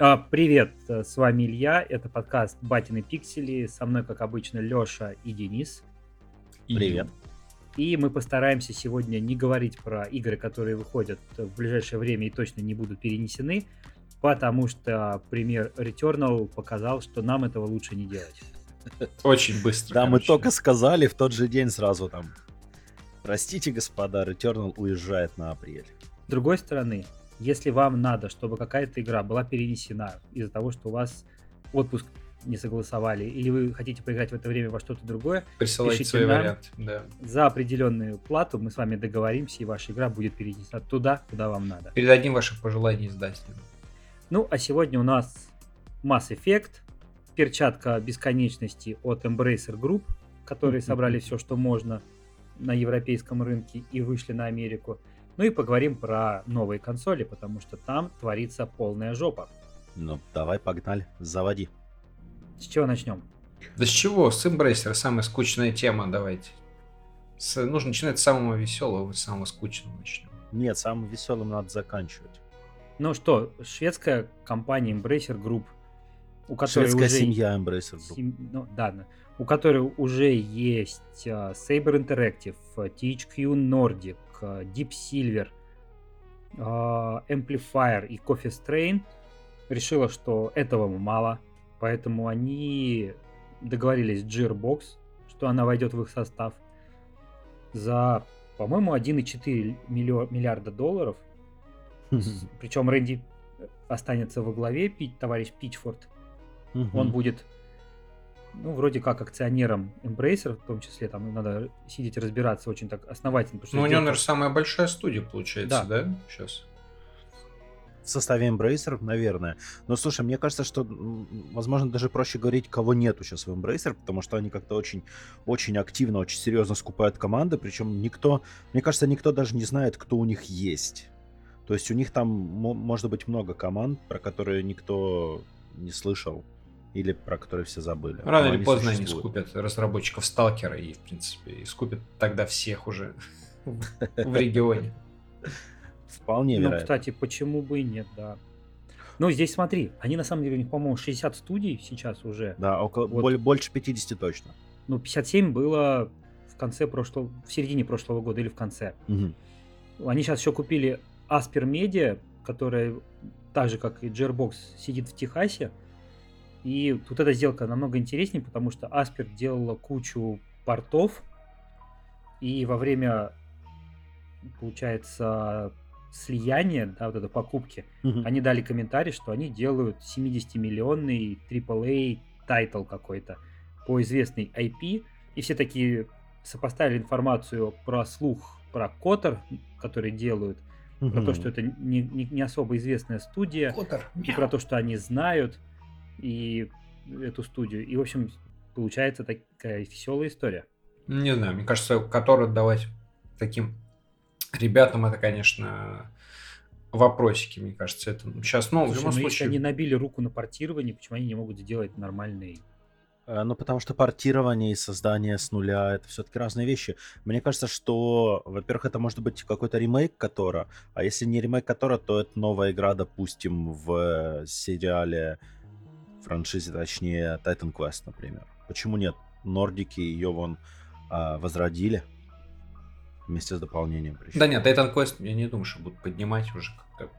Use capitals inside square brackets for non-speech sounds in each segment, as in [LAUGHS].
А, Привет, э, с вами Илья, это подкаст «Батины пиксели», со мной, как обычно, Леша и Денис. Привет. И мы постараемся сегодня не говорить про игры, которые выходят в ближайшее время и точно не будут перенесены, потому что пример Returnal показал, что нам этого лучше не делать. Очень быстро. Да, мы только сказали в тот же день сразу там. Простите, господа, Returnal уезжает на апрель. С другой стороны, если вам надо, чтобы какая-то игра была перенесена из-за того, что у вас отпуск не согласовали, или вы хотите поиграть в это время во что-то другое, Присылайте свои нам. варианты. Да. за определенную плату мы с вами договоримся, и ваша игра будет перенесена туда, куда вам надо. Передадим ваши пожелания издателям. Ну, а сегодня у нас Mass Effect, перчатка бесконечности от Embracer Group, которые собрали все, что можно на европейском рынке и вышли на Америку. Ну и поговорим про новые консоли, потому что там творится полная жопа. Ну, давай, погнали, заводи. С чего начнем? Да с чего? С Embracer самая скучная тема, давайте. С- нужно начинать с самого веселого, с самого скучного начнем. Нет, самым веселым надо заканчивать. Ну что, шведская компания Embracer Group, у которой Шведская уже семья Embracer Group. Сем- ну, да, да. у которой уже есть а, Saber Interactive, THQ Nordic, а, Deep Silver, а, Amplifier и Coffee Strain, решила, что этого мало, поэтому они договорились с Gearbox, что она войдет в их состав за, по-моему, 1,4 миллио- миллиарда долларов. Причем Рэнди останется во главе, товарищ Пичфорд, он будет, ну, вроде как акционером Embracer, в том числе, там надо сидеть и разбираться очень так основательно. Ну, у него, наверное, самая большая студия получается, да? Сейчас. В составе Embracer, наверное. Но слушай, мне кажется, что, возможно, даже проще говорить, кого нету сейчас в Embracer, потому что они как-то очень, очень активно, очень серьезно скупают команды, причем никто, мне кажется, никто даже не знает, кто у них есть. То есть у них там мо- может быть много команд, про которые никто не слышал или про которые все забыли. Рано Но или они поздно они существуют. скупят разработчиков Сталкера и, в принципе, и скупят тогда всех уже [LAUGHS] в регионе. Вполне Ну, вероятно. кстати, почему бы и нет, да. Ну, здесь смотри, они на самом деле, у них, по-моему, 60 студий сейчас уже. Да, около, Вот. боль- больше 50 точно. Ну, 57 было в конце прошлого, в середине прошлого года или в конце. Мгм. Они сейчас еще купили Aspyr Media, которая так же, как и Gearbox, сидит в Техасе. И тут эта сделка намного интереснее, потому что Aspyr делала кучу портов, и во время, получается, слияния, да, вот этой покупки, Мгм. они дали комментарий, что они делают 70-миллионный AAA title какой-то по известной IP, и все такие сопоставили информацию про слух про Котор, который делают, про то, что это не, не- не особо известная студия, Котор. и про то, что они знают и эту студию. И, в общем, получается такая веселая история. Не знаю, мне кажется, который давать таким ребятам, это, конечно, вопросики, мне кажется. Это сейчас, ну, в Слушай, любом ну, если случае... они набили руку на портировании, почему они не могут сделать нормальный... Э, Ну, потому что портирование и создание с нуля это все-таки разные вещи. Мне кажется, что, во-первых, это может быть какой-то ремейк Котора, а если не ремейк Котора, то это новая игра, допустим, в э, сериале, франшизе, точнее, Titan Quest, например. Почему нет? Нордики ее вон а, возродили вместе с дополнением. причем. Да нет, Titan Quest, я не думаю, что будут поднимать уже как-то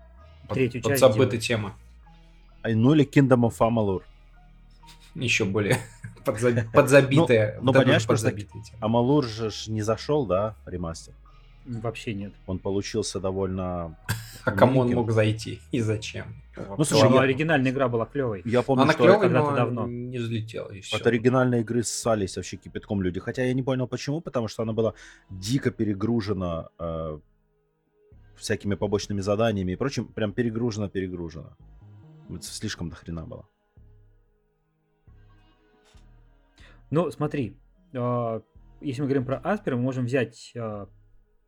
под, Третью часть подзабытая делать. тема. А, Ну или Kingdom of Amalur. Еще более [LAUGHS] подзаби- подзабитая. ну, понимаешь, просто. Амалур же не зашел, да, ремастер? Вообще нет. Он получился довольно... А кому он мог зайти и зачем? Ну, слушай, я- оригинальная игра была клевой. Я помню, Она что клевая, когда-то но давно. не взлетела. И всё. От оригинальной игры ссались вообще кипятком люди. Хотя я не понял почему, потому что она была дико перегружена э, всякими побочными заданиями и прочим. Прям перегружена-перегружена. Слишком до хрена было. Ну, смотри, э, если мы говорим про Аспер, мы можем взять э,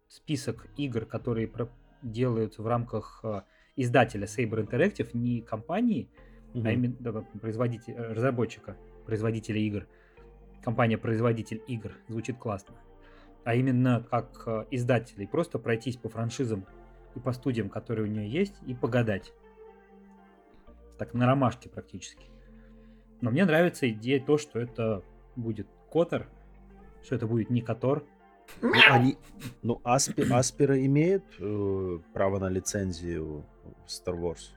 список игр, которые про- делаются в рамках э, издателя Saber Interactive, не компании, Мгм. а именно да, производителя, э, разработчика, производителя игр. Компания-производитель игр. Звучит классно. А именно как э, издателей. Просто пройтись по франшизам и по студиям, которые у нее есть, и погадать. так на ромашке практически. Но мне нравится идея то, что это будет Котор, что это будет не Котор. Ну, они, ну Аспи, Аспера имеют э, право на лицензию в Star Wars?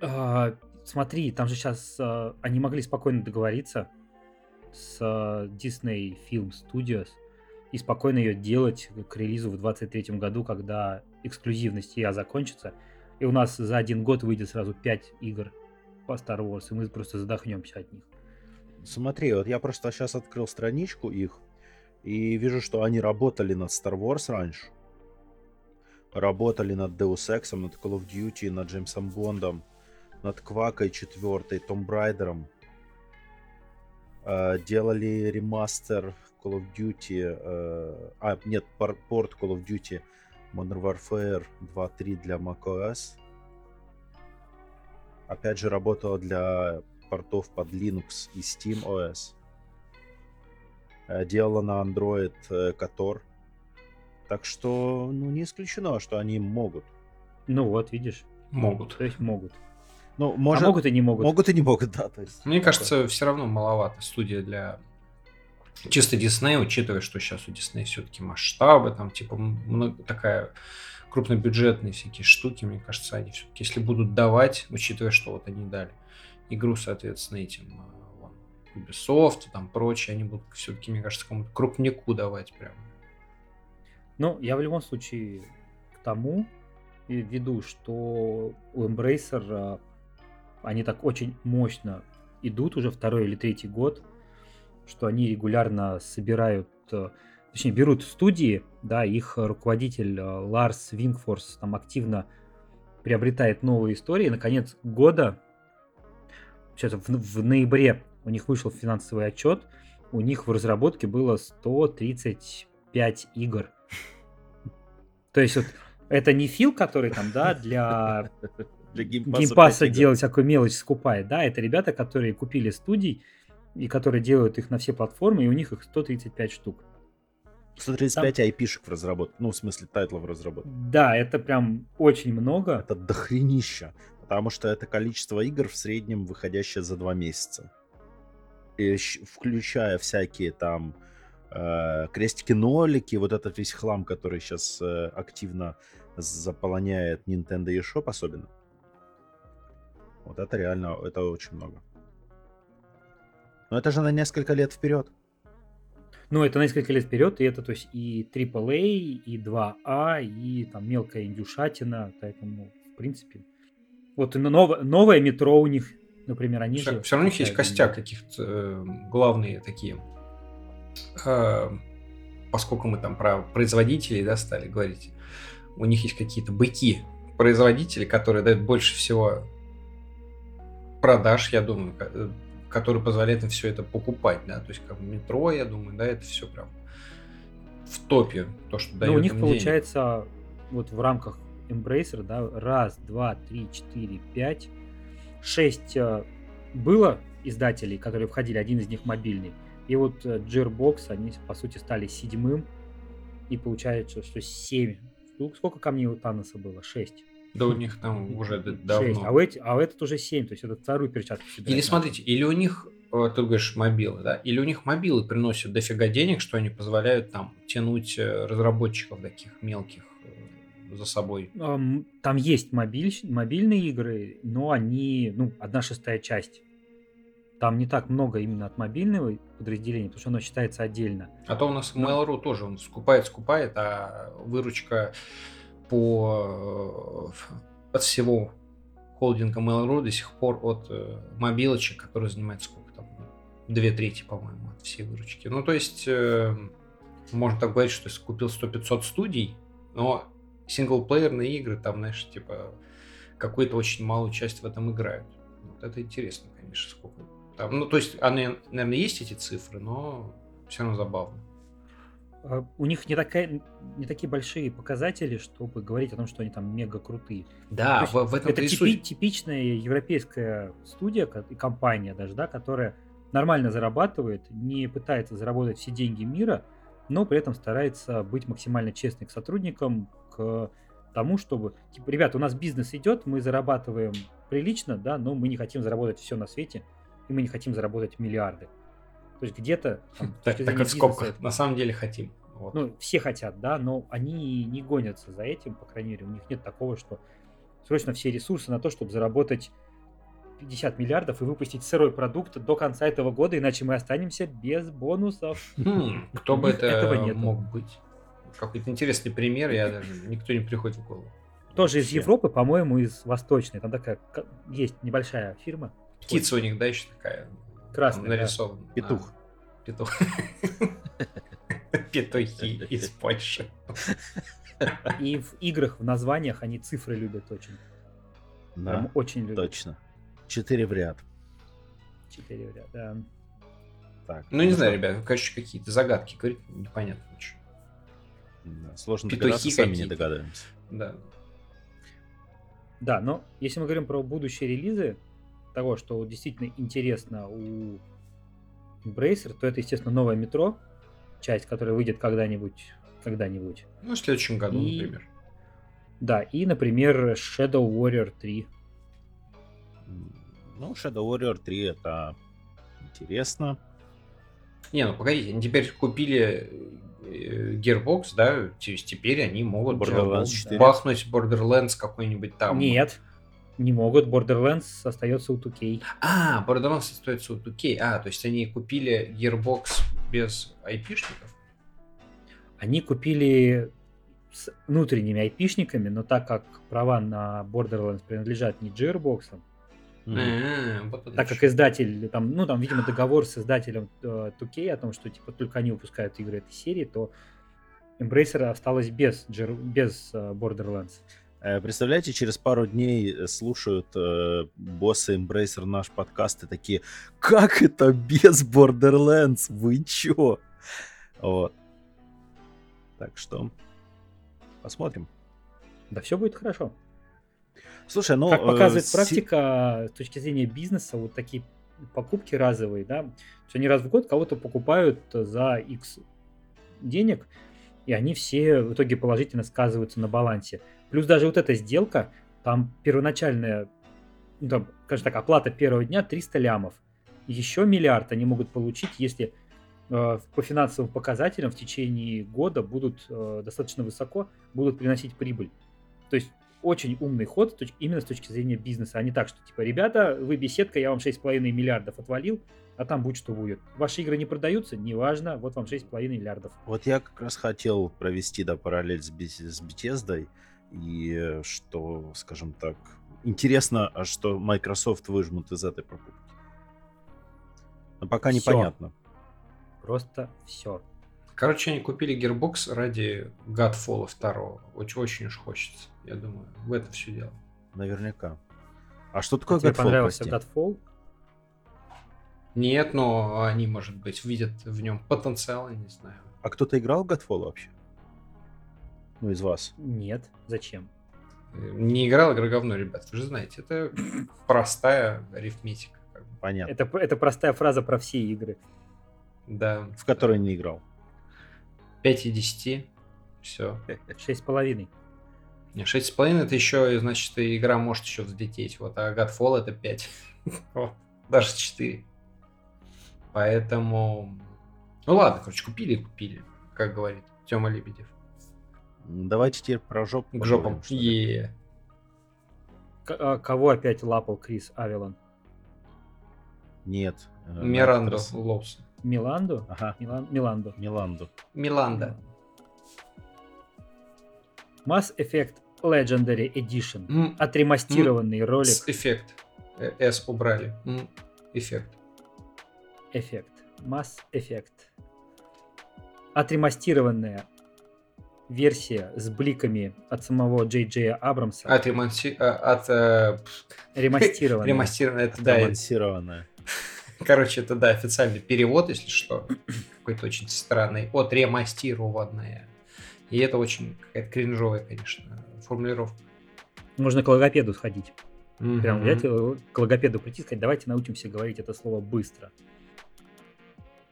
А, смотри, там же сейчас а, они могли спокойно договориться с а, Disney Film Studios и спокойно ее делать к релизу в 23 году, когда эксклюзивность я закончится, и у нас за один год выйдет сразу 5 игр по Star Wars, и мы просто задохнемся от них. Смотри, вот я просто сейчас открыл страничку их, и вижу, что они работали над Star Wars раньше. Работали над Deus Ex, над Call of Duty, над Джеймсом Бондом, над Квакой 4, Том Брайдером. Э, делали ремастер Call of Duty, э, а, нет, порт Call of Duty Modern Warfare 2.3 для macOS. Опять же, работала для портов под Linux и Steam OS. Э, делала на Android Kotor. Так что, ну, не исключено, что они могут. Ну вот, видишь. Могут. То есть могут. Ну, может, а могут и не могут. Могут и не могут, да. То есть, Мне кажется, все равно маловато студия для чисто Диснея, учитывая, что сейчас у Диснея все-таки масштабы, там типа много, такая крупнобюджетные всякие штуки, мне кажется, они все-таки, если будут давать, учитывая, что вот они дали игру, соответственно, этим а, вон, Ubisoft, там прочее, они будут все-таки, мне кажется, кому-то крупнику давать прям. Ну, я в любом случае к тому веду, что у Embracer они так очень мощно идут уже второй или третий год, что они регулярно собирают, э, точнее, берут студии, да, их руководитель э, Ларс Вингфорс там активно приобретает новые истории. На конец года, сейчас в, в ноябре у них вышел финансовый отчет, у них в разработке было 135 игр. То есть вот это не Фил, который там, да, для для геймпаса, геймпаса делать всякую мелочь скупает, да, это ребята, которые купили студий и которые делают их на все платформы, и у них их 135 штук. 135 Там... IP-шек в разработке, ну, в смысле, тайтлов в разработке. Да, это прям очень много. Это дохренища, потому что это количество игр в среднем выходящее за два месяца. Включая всякие там э, крестики-нолики, вот этот весь хлам, который сейчас э, активно заполоняет Nintendo eShop особенно. Вот это реально, это очень много. Но это же на несколько лет вперед. Ну, это на несколько лет вперед, и это, то есть, и AAA, и 2А, а, и там мелкая индюшатина, поэтому, в принципе. Вот и новое, новое метро у них, например, они все, же... Все равно у них есть костяк каких-то э, главные такие. Э, поскольку мы там про производителей, да, стали говорить, у них есть какие-то быки производители, которые дают больше всего продаж, я думаю, э, который позволяет им все это покупать, да, то есть как метро, я думаю, да, это все прям в топе, то, что дает Ну, у них получается вот в рамках Embracer, да, раз, два, три, четыре, пять, шесть э, было издателей, которые входили, один из них мобильный, и вот э, Gearbox, они, по сути, стали седьмым, и получается, что семь штук. Сколько камней у Таноса было? Шесть. Да у них там уже давно. 6, а, у эти, а у этот уже 7, то есть это вторую перчатку. Или смотрите, или у них, э, ты говоришь, мобилы, да, или у них мобилы приносят дофига денег, что они позволяют там тянуть разработчиков таких мелких за собой. Там есть мобиль, мобильные игры, но они, ну, одна шестая часть. Там не так много именно от мобильного подразделения, потому что оно считается отдельно. А то у нас Mail.ru тоже, он скупает, скупает, а выручка по от всего холдинга Mail.ru до сих пор от э, мобилочек, который занимает сколько там, две трети, по-моему, от всей выручки. Ну, то есть, э, можно так говорить, что если купил 100-500 студий, но синглплеерные игры там, знаешь, типа, какую-то очень малую часть в этом играют. Вот это интересно, конечно, сколько там. Ну, то есть, они, наверное, есть эти цифры, но все равно забавно. А, у них не, такая, не такие большие показатели, чтобы говорить о том, что они там мега крутые. Да, в, в этом это типи, типичная европейская студия и компания даже, да, которая нормально зарабатывает, не пытается заработать все деньги мира, но при этом старается быть максимально честной к сотрудникам, к тому, чтобы, типа, ребята, у нас бизнес идет, мы зарабатываем прилично, да, но мы не хотим заработать все на свете, и мы не хотим заработать миллиарды. То есть где-то... там, [LAUGHS] Так, так в скобках. На самом деле хотим. Вот. Ну, все хотят, да, но они не гонятся за этим, по крайней мере, у них нет такого, что срочно все ресурсы на то, чтобы заработать 50 миллиардов и выпустить сырой продукт до конца этого года, иначе мы останемся без бонусов. Хм, кто бы это мог быть? Какой-то интересный пример, я даже никто не приходит в голову. Тоже из. Европы, по-моему, из Восточной. Там такая ка- есть небольшая фирма. Птица у них, да, еще такая Красная, да. нарисована. Петух. А, петух. Петухи из Польши. И в играх, в названиях они цифры любят очень. Да, Прям очень любят. точно. Четыре в ряд. Четыре ряда, да. Так, Ну, не что, знаю, ребят, короче, какие-то загадки говорить непонятно ничего. да, Сложно Петухи догадаться, сами не догадаемся. Да. Да, но если мы говорим про будущие релизы, того, что действительно интересно у Embracer, то это, естественно, новое метро, часть, которая выйдет когда-нибудь, когда-нибудь. Ну, в следующем году, И- например. Да, и, например, Shadow Warrior 3. Ну, Shadow Warrior 3 это интересно. Не, ну погодите, они теперь купили э, Gearbox, да, то есть теперь они могут Borderlands э, 4. бахнуть Borderlands какой-нибудь там. Нет, не могут. Borderlands остается у 2K. А, Borderlands остается у 2K. А, то есть они купили Gearbox без айпишников? Они купили с внутренними айпишниками, но так как права на Borderlands принадлежат не Gearbox, Вот это так как издатель, там, ну, там, видимо, договор с издателем э, 2K о том, что, типа, только они выпускают игры этой серии, то Embracer осталась без, без э, Borderlands. Э, Представляете, через пару дней слушают э, боссы Embracer наш подкаст и такие, как это без Borderlands? Вы чё? Вот. Так что посмотрим. Да все будет хорошо. Слушай, ну... как э, показывает си- практика с точки зрения бизнеса, вот такие покупки разовые, да, что они раз в год кого-то покупают за X денег, и они все в итоге положительно сказываются на балансе. Плюс даже вот эта сделка, там первоначальная, ну, там, скажем так, оплата первого дня 300 лямов. Еще миллиард они могут получить, если э, по финансовым показателям в течение года будут э, достаточно высоко, будут приносить прибыль. То есть очень умный ход именно с точки зрения бизнеса, а не так, что типа, ребята, вы беседка, я вам 6,5 миллиардов отвалил, а там будет что будет. Ваши игры не продаются, неважно, вот вам 6,5 миллиардов. Вот я как раз хотел провести, да, параллель с, с Bethesda, и э, что, скажем так, интересно, а что Microsoft выжмут из этой покупки. Но пока Всё. непонятно. Просто все. Короче, они купили Gearbox ради Godfall 2. Очень, очень уж хочется. Я думаю, в этом все дело. Наверняка. А что такое Тебе Godfall, понравился прости? Godfall? Нет, но они, может быть, видят в нем потенциал, я не знаю. А кто-то играл в Godfall вообще? Ну, из вас. Нет. Зачем? Не играл, игра говно, ребят. Вы же знаете, это простая арифметика. Понятно. Это, это простая фраза про все игры. Да. В которой не играл. 5 и 10. Все. 6,5. 6,5 это еще, значит, игра может еще взлететь. Вот, а Godfall это 5. [LAUGHS] Вот, Даже 4. Поэтому... Ну ладно, короче, купили и купили, как говорит Тёма Лебедев. Давайте теперь про жопу К жопам. Е. А кого опять лапал Крис Авелон? Нет. э, на Миланду? Ага, Милан, Миланду. Миланду. Миланда. Mass Effect Legendary Edition. М, Отремастированный ролик. с Эффект. Э, S убрали. Эффект. Эффект. Mass Effect. Отремастированная версия с бликами от самого Джей Джея Абрамса. От, ремонти- а, от э, Ремастированная. ремастированное. Это, да, Анонсированная. Короче, это, да, официальный перевод, если что. Какой-то очень странный. От ремастированное. И это очень какая-то кринжовая, конечно, формулировка. Можно к логопеду сходить. Прям Мгм. взять к логопеду прийти и сказать, давайте научимся говорить это слово быстро.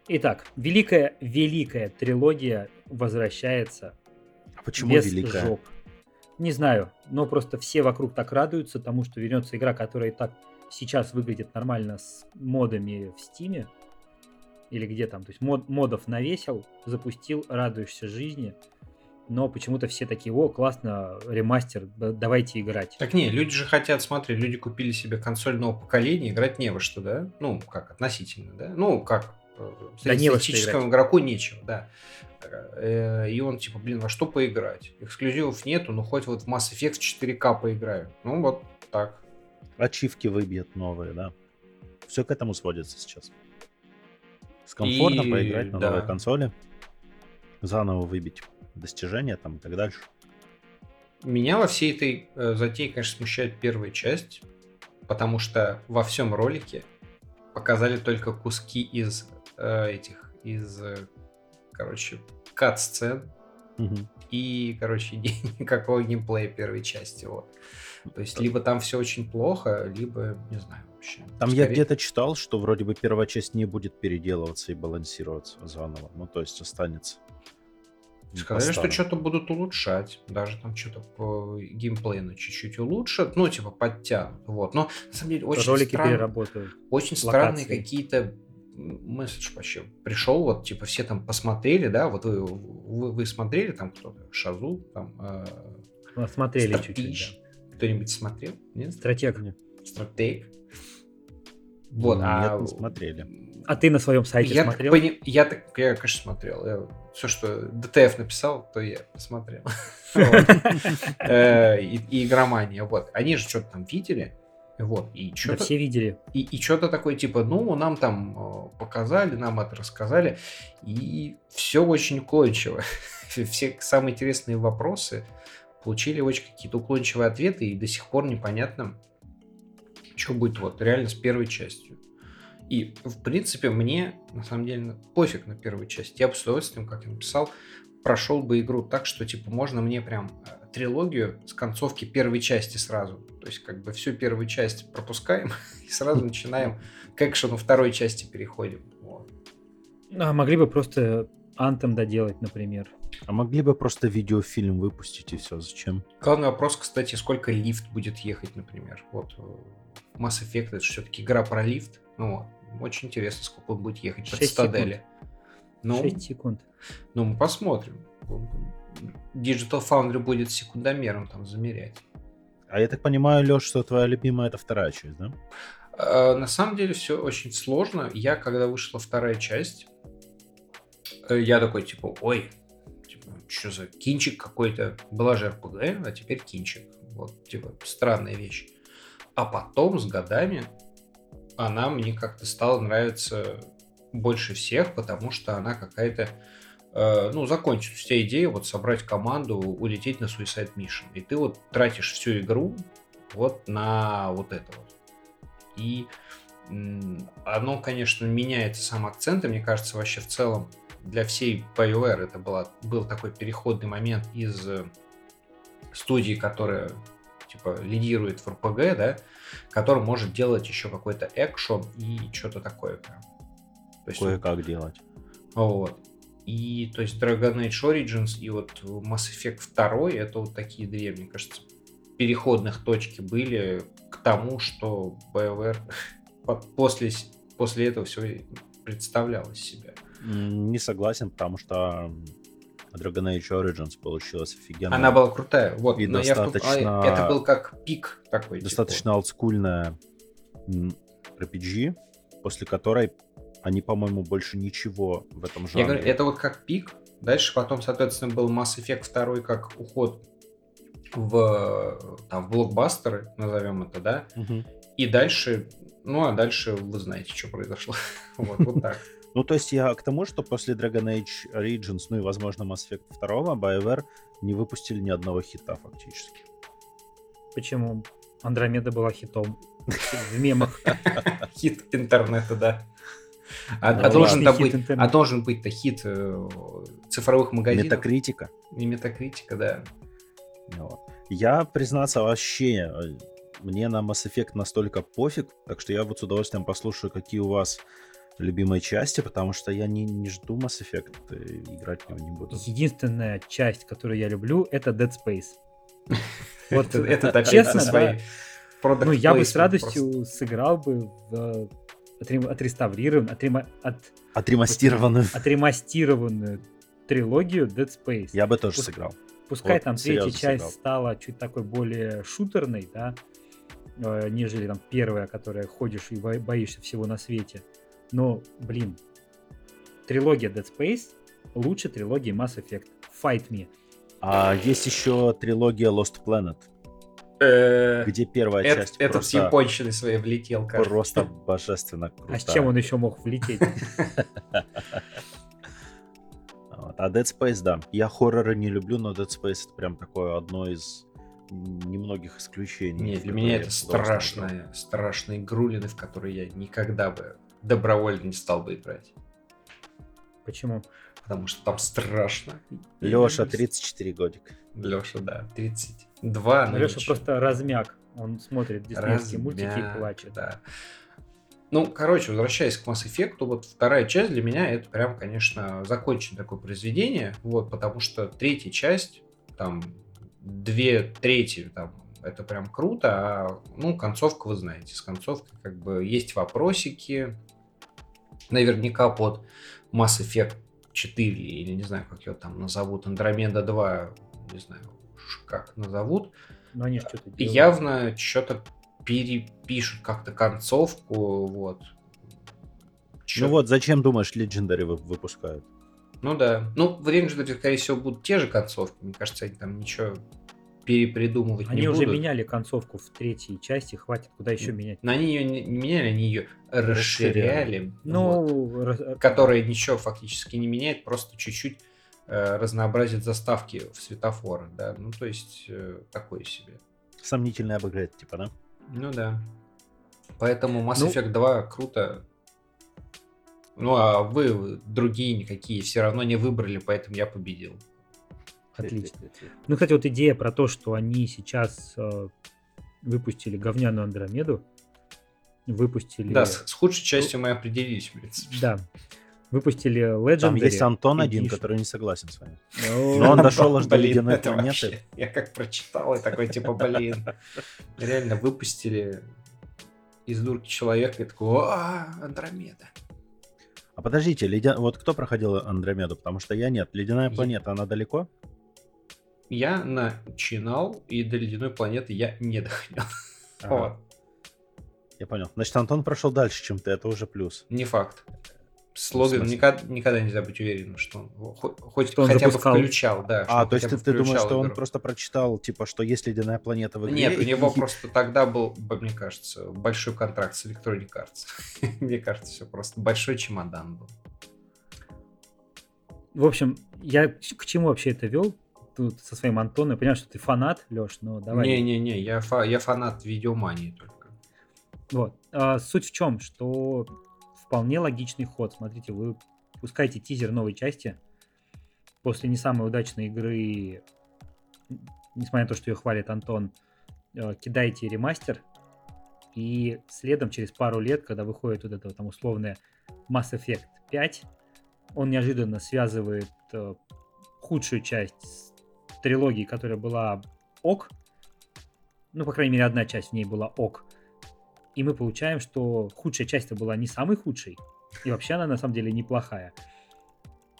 Итак, великая, великая трилогия возвращается А почему без великая? жоп. Не знаю, но просто все вокруг так радуются тому, что вернется игра, которая и так сейчас выглядит нормально с модами в Стиме. Или где там. То есть мод, модов навесил, запустил, радуешься жизни. Но почему-то все такие, о, классно, ремастер, давайте играть. Так не, люди же хотят, смотри, люди купили себе консоль нового поколения, играть не во что, да? Ну, как, относительно, да? Ну, как, э, да не игроку нечего, да. Э, и он типа, блин, во что поиграть? Эксклюзивов нету, ну хоть вот в Mass Effect 4К поиграю. Ну вот так. Ачивки выбьет новые, да. Все к этому сводится сейчас. С комфортом и... поиграть на да. новой консоли. Заново выбить достижения там и так дальше. Меня во всей этой э, затее, конечно, смущает первая часть, потому что во всем ролике показали только куски из э, этих, из э, короче, кат-сцен. Угу. И, короче, [LAUGHS] никакого геймплея первой части. Вот. То есть, либо там все очень плохо, либо, не знаю, вообще. Там Скорее... я где-то читал, что вроде бы первая часть не будет переделываться и балансироваться заново. Ну, то есть останется. Сказали, что что-то будут улучшать. Даже там что-то по геймплейну чуть-чуть улучшат. Ну, типа, подтянут. Вот. Но, на самом деле, очень Ролики странно, переработают. Очень локации. странные какие-то месседж вообще пришел, вот, типа, все там посмотрели, да, вот вы, вы, вы смотрели там кто-то, Шазу, там... Э, ну, смотрели чуть-чуть, да. Кто-нибудь смотрел? Нет? Стратег. Стратег. Вот, Нет, а... не смотрели. А ты на своем сайте я смотрел? Пони... Я, так, я, конечно, смотрел. Я... Все, что ДТФ написал, то я посмотрел. [LAUGHS] Э, и игромания. Вот. Они же что-то там видели. Вот, и что-то... Да все видели. И, и что-то такое, типа, ну, нам там э, показали, нам это рассказали, и все очень уклончиво. [LAUGHS] все самые интересные вопросы получили очень какие-то уклончивые ответы, и до сих пор непонятно, что будет вот реально с первой частью. И, в принципе, мне, на самом деле, пофиг на первую часть. Я бы с удовольствием, как я написал, прошел бы игру так, что, типа, можно мне прям э, трилогию с концовки первой части сразу. То есть, как бы всю первую часть пропускаем [LAUGHS] и сразу начинаем к экшену второй части переходим. Вот. А могли бы просто Антом доделать, например. А могли бы просто видеофильм выпустить и все, зачем? Главный вопрос, кстати, сколько лифт будет ехать, например. Вот э, Mass Effect это все-таки игра про лифт. Ну, очень интересно, сколько он будет ехать по цитадели. Ну, 6 секунд. Ну, мы посмотрим. Digital Foundry будет секундомером там замерять. А я так понимаю, Леш, что твоя любимая это вторая часть, да? А, на самом деле все очень сложно. Я, когда вышла вторая часть, э, я такой, типа, ой, типа, что за кинчик какой-то. Была же РПГ, а теперь кинчик. Вот, типа, странная вещь. А потом, с годами, она мне как-то стала нравиться больше всех, потому что она какая-то э, ну, закончилась вся идея вот собрать команду, улететь на Suicide Mission. И ты вот тратишь всю игру вот на вот это вот. И оно, конечно, меняется сам акцент, и мне кажется, вообще в целом для всей BioWare это была, был такой переходный момент из э, студии, которая типа лидирует в RPG, да, который может делать еще какой-то экшон и что-то такое прям. Кое-как делать. Вот. И то есть Dragon Age Origins и вот Mass Effect 2 это вот такие две, мне кажется, переходных точки были к тому, что BioWare [LAUGHS] после, после этого все представлял из себя. Не согласен, потому что Dragon Age Origins получилась офигенно. Она была крутая, вот. И достаточно... Я, а, это был как пик такой. Типа. Достаточно типа. олдскульная RPG, после которой они, по-моему, больше ничего в этом жанре. Я говорю, это вот как пик. Дальше потом, соответственно, был Mass Effect 2 как уход в, там, в блокбастеры, назовем это, да. Угу. И дальше, ну а дальше вы знаете, что произошло. [LAUGHS] вот, вот так. Ну, то есть я к тому, что после Dragon Age Origins, ну и, возможно, Mass Effect 2, BioWare не выпустили ни одного хита фактически. Почему? Андромеда была хитом [LAUGHS] в мемах. [LAUGHS] Хит интернета, да. А, а, должен там быть, а должен быть-то хит э, цифровых магазинов. Метакритика. И метакритика, да. Ну вот. Я, признаться, вообще э, мне на Mass Effect настолько пофиг, так что я вот с удовольствием послушаю, какие у вас любимые части, потому что я не, не жду Mass Effect, играть в него не буду. Единственная часть, которую я люблю, это Dead Space. [LAUGHS] Вот, Это- опять честно, да. Ну, я бы с радостью сыграл бы в э, отре- отреставрирован- отрема- от- Отремастированную. отремастированную трилогию Dead Space. Я бы тоже Пус- сыграл. Пускай вот там третья часть сыграл. стала чуть такой более шутерной, да, э, нежели там первая, которая ходишь и бо- боишься всего на свете. Но, блин, трилогия Dead Space лучше трилогии Mass Effect. Fight me. А есть еще трилогия Lost Planet, где первая это- часть Этот с просто, японщиной своей влетел, кажется. просто божественно крутая. А с чем он еще мог влететь? [LAUGHS] А Dead Space, да. Я хорроры не люблю, но Dead Space это прям такое одно из немногих исключений. Нет, для меня это с страшные, страшные грулины, в которые я никогда бы добровольно не стал бы играть. Почему? Потому что там страшно. Леша, 34 годика. Леша, да, 32. но Леша просто размяк. Он смотрит диснеевские мультики и плачет. Да. Ну, короче, возвращаясь к Mass Effect, вот вторая часть для меня это прям, конечно, законченное такое произведение, вот, потому что третья часть, там, две трети, там, это прям круто, а, ну, концовка, вы знаете, с концовкой как бы есть вопросики, наверняка под Mass Effect 4, или не знаю, как его там назовут, Андромеда 2, не знаю как назовут, Но они что-то делают. явно что-то перепишут как-то концовку, вот. Чё- Ну вот, зачем, думаешь, Legendary вы- выпускают? Ну да. Ну, в Рейнджере, скорее всего, будут те же концовки. Мне кажется, они там ничего перепридумывать Они не уже будут. меняли концовку в третьей части, хватит, куда еще менять. Но они ее не, меняли, они ее расширяли. вот. Ну, раз- Которая ничего фактически не меняет, просто чуть-чуть разнообразит заставки в светофорах, да. Ну, то есть, э, такое себе. Сомнительный апгрейд, типа, да? Ну да. Поэтому Mass Ну- Effect 2 круто. Ну, а вы другие никакие все равно не выбрали, поэтому я победил. Отлично. Ну, кстати, вот идея про то, что они сейчас э, выпустили говняную Андромеду, выпустили... Да, с, с худшей частью мы определились, в принципе. Да. Выпустили Legendary. Там есть Антон один, Edition. который не согласен с вами. О, Но он дошел аж до ледяной планеты. вообще- Я как прочитал, и такой, типа, блин. Реально выпустили из дурки человека и такой, а, Андромеда. А подождите, ледя... вот кто проходил Андромеду? Потому что я нет. Ледяная планета, она далеко? Я начинал, и до ледяной планеты я не доходил. Ага, Вот. Я понял. Значит, Антон прошел дальше, чем ты, это уже плюс. Не факт. Слоган никогда, никогда нельзя быть уверенным, что он хоть, он хотя запускал. бы включал, да. А, то есть ты, ты думаешь, что он игру. просто прочитал, типа, что есть ледяная планета в игре? Нет, у [LAUGHS] него и- просто тогда был, мне кажется, большой контракт с Electronic Arts. [LAUGHS] Мне кажется, все просто большой чемодан был. В общем, я к чему вообще это вел? Тут со своим Антоном. Я понимаю, что ты фанат, Леш, но давай. Не-не-не, я, фа- я фанат видеомании только. Вот. А, суть в чем, что вполне логичный ход. Смотрите, вы пускаете тизер новой части после не самой удачной игры, несмотря на то, что ее хвалит Антон, э, кидаете ремастер, и следом через пару лет, когда выходит вот это там условное Mass Effect 5, он неожиданно связывает э, худшую часть с трилогией, которая была ок, ну, по крайней мере, одна часть в ней была ок, и мы получаем, что худшая часть была не самой худшей, и вообще она на самом деле неплохая.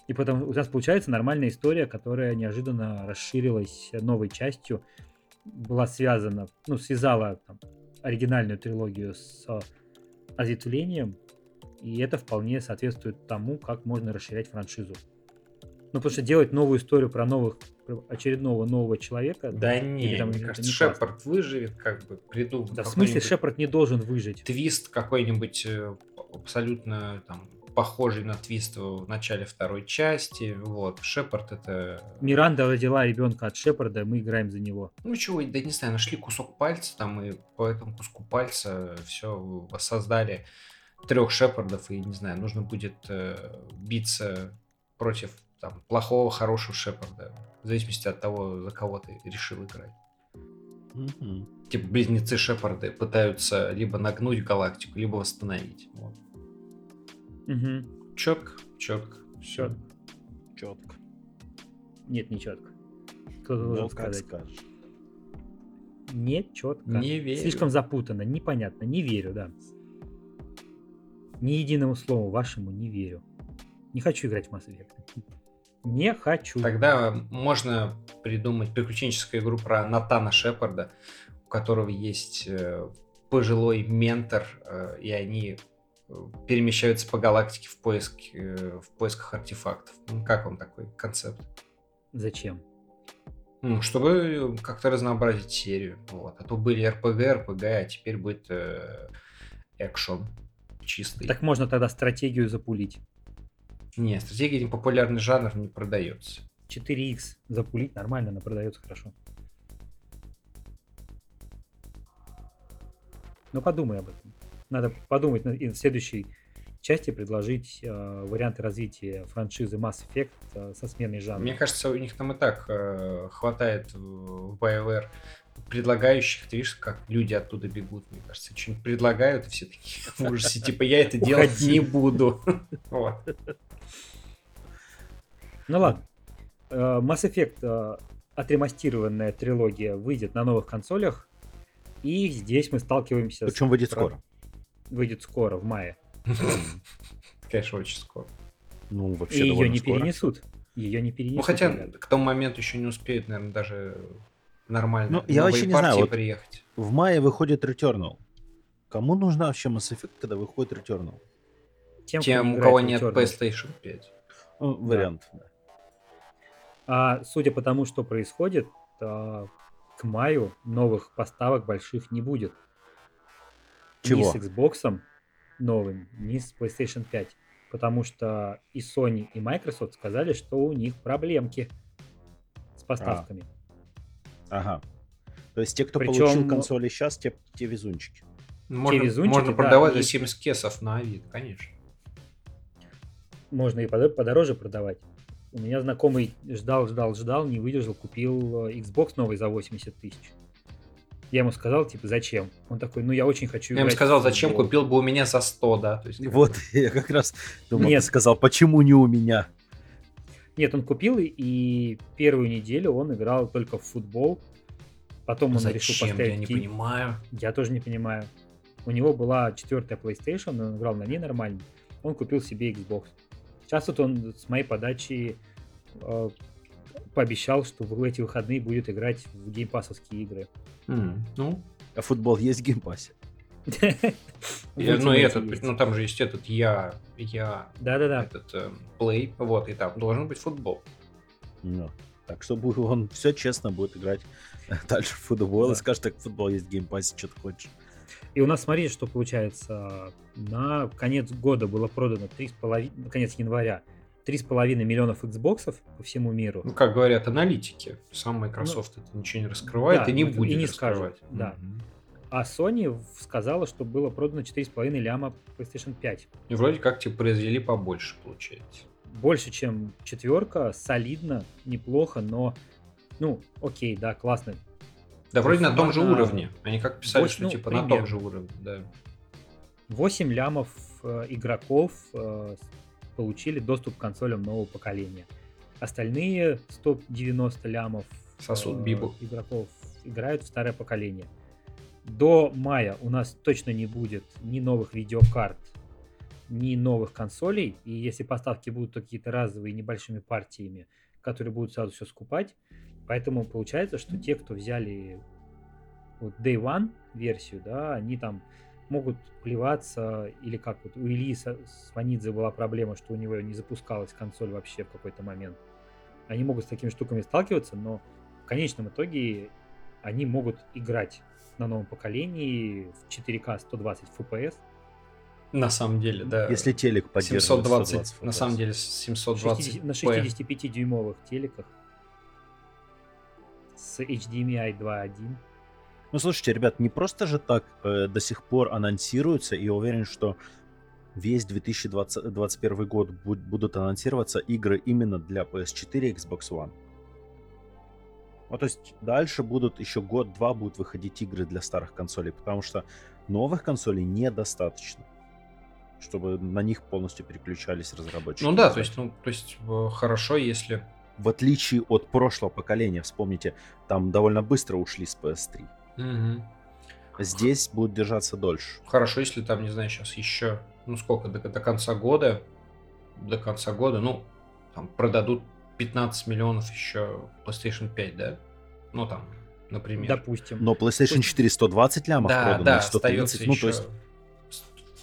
И потом у нас получается нормальная история, которая неожиданно расширилась новой частью, была связана, ну, связала там, оригинальную трилогию с ответвлением, и это вполне соответствует тому, как можно расширять франшизу. Ну, потому что делать новую историю про новых, очередного нового человека... Да или не, там мне кажется, не классно. Шепард выживет, как бы придумал. Да, в смысле Шепард не должен выжить? Твист какой-нибудь э, абсолютно там похожий на твист в начале второй части. Вот, Шепард это... Миранда родила ребенка от Шепарда, мы играем за него. Ну чего, да не знаю, нашли кусок пальца там и по этому куску пальца все воссоздали трех Шепардов и не знаю, нужно будет э, биться против там, плохого, хорошего Шепарда. В зависимости от того, за кого ты решил играть. Мгм. Типа близнецы Шепарды пытаются либо нагнуть галактику, либо восстановить. Вот. Угу. Четко, четко. Все. Чётко. Четко. Нет, не четко. Кто-то Ну, должен как сказать. скажешь. Не четко. Не верю. Слишком запутанно, непонятно. Не верю, да. Ни единому слову вашему не верю. Не хочу играть в Mass Effect. Не хочу. Тогда можно придумать приключенческую игру про Натана Шепарда, у которого есть э, пожилой ментор, э, и они э, перемещаются по галактике в, поиск, э, в поисках артефактов. Ну, как вам такой концепт? Зачем? Ну, чтобы как-то разнообразить серию. Вот. А то были РПГ, РПГ, а теперь будет э, экшон чистый. Так можно тогда стратегию запулить. Не, стратегия популярный жанр, не продается. 4Х запулить нормально, она продается хорошо. Но подумай об этом. Надо подумать и в следующей части предложить э, варианты развития франшизы Mass Effect э, со сменой жанра. Мне кажется, у них там и так э, хватает в BioWare предлагающих, ты видишь, как люди оттуда бегут, мне кажется, что-нибудь предлагают, и все такие в ужасе, типа, я это делать не буду. [LAUGHS] Вот. Ну ладно. Э, Mass Effect э, отремастированная трилогия выйдет на новых консолях. И здесь мы сталкиваемся Причем выйдет про- скоро. Выйдет скоро, в мае. [LAUGHS] Конечно, очень скоро. Ну, И вообще ее довольно не скоро. перенесут. Ее не перенесут. Ну, хотя к тому моменту еще не успеют, наверное, даже нормально Ну, я вообще не знаю, партии вот- приехать. В мае выходит Returnal. Кому нужна вообще Mass Effect, когда выходит Returnal? Тем, Тем, у кого нет Returnal. PlayStation 5. Ну, вариант. да. А судя по тому, что происходит, а, к маю новых поставок больших не будет. Ни Чего? с Xbox новым, ни с PlayStation 5. Потому что и Sony, и Microsoft сказали, что у них проблемки с поставками. Ага. То есть те, кто Причем- получил консоли сейчас, те, те везунчики. Можно, везунчики, можно да, продавать и- за 70 кесов на Авито, конечно. Можно и подо- подороже продавать. У меня знакомый ждал, ждал, ждал, не выдержал, купил э, Xbox новый за 80 тысяч. Я ему сказал, типа, зачем? Он такой, ну я очень хочу Я ему сказал, зачем футбол». купил бы у меня за 100, да? То есть, Вот, [LAUGHS] я как раз думал, Нет. сказал, почему не у меня? Нет, он купил, и- первую неделю он играл только в футбол. Потом он решил Зачем? поставить... Я не ки- понимаю. Я тоже не понимаю. У него была четвертая PlayStation, он играл на ней нормально. Он купил себе Xbox. Сейчас вот он с моей подачи э, пообещал, что в эти выходные будет играть в геймпасовские игры. М, Ну, А футбол есть в геймпассе? [LAUGHS] я- ну этот, ну там же есть этот я, я, Да-да-да. этот э, Play, вот, и там должен быть футбол. Ну, так что он все честно будет играть [LAUGHS] дальше в футбол и Да. скажет, так футбол есть в геймпассе, что ты хочешь. И у нас, смотрите, что получается. На конец года было продано 3,5, на конец января 3,5 миллионов Xbox по всему миру. Ну, как говорят аналитики, сам Microsoft это ничего не раскрывает Ну, да, и не и будет не раскрывать. скажет, да. А Sony сказала, что было продано 4,5 ляма PlayStation 5. И вроде как типа произвели побольше, получается. Больше, чем четверка, солидно, неплохо, но, ну, окей, да, классно. Да, вроде на том же уровне. Они как писали, восемь- что ну, типа на том же уровне, да. 8 лямов э, игроков э, получили доступ к консолям нового поколения. Остальные 190 лямов э, бибу. игроков играют в старое поколение. До мая у нас точно не будет ни новых видеокарт, ни новых консолей. И если поставки будут то какие-то разовые небольшими партиями, которые будут сразу все скупать. Поэтому получается, что те, кто взяли вот Day One версию, да, они там могут плеваться, или как вот у Ильи с Ванидзе была проблема, что у него не запускалась консоль вообще в какой-то момент. Они могут с такими штуками сталкиваться, но в конечном итоге они могут играть на новом поколении в 4К 120 FPS. На самом деле, да. Если телек поддерживает 720, 120 на FPS. самом деле 720 60 на p. 65-дюймовых телеках с HDMI 2.1. Ну, слушайте, ребят, не просто же так э, до сих пор анонсируется, и я уверен, что весь 2021 год буд- будут анонсироваться игры именно для PS4 и Xbox One. Ну, то есть дальше будут еще год-два будут выходить игры для старых консолей, потому что новых консолей недостаточно, чтобы на них полностью переключались разработчики. Ну да, то есть, ну, то есть э, хорошо, если В отличие от прошлого поколения, вспомните, там довольно быстро ушли с PS3. Мгм. Здесь будет держаться дольше. Хорошо, если там, не знаю, сейчас еще, ну сколько, до, до конца года, до конца года, ну, там продадут 15 миллионов еще PlayStation 5, да? Ну, там, например. Допустим. Но PlayStation 4 120 лямов да, продано, да, и 130, остается ну, еще то есть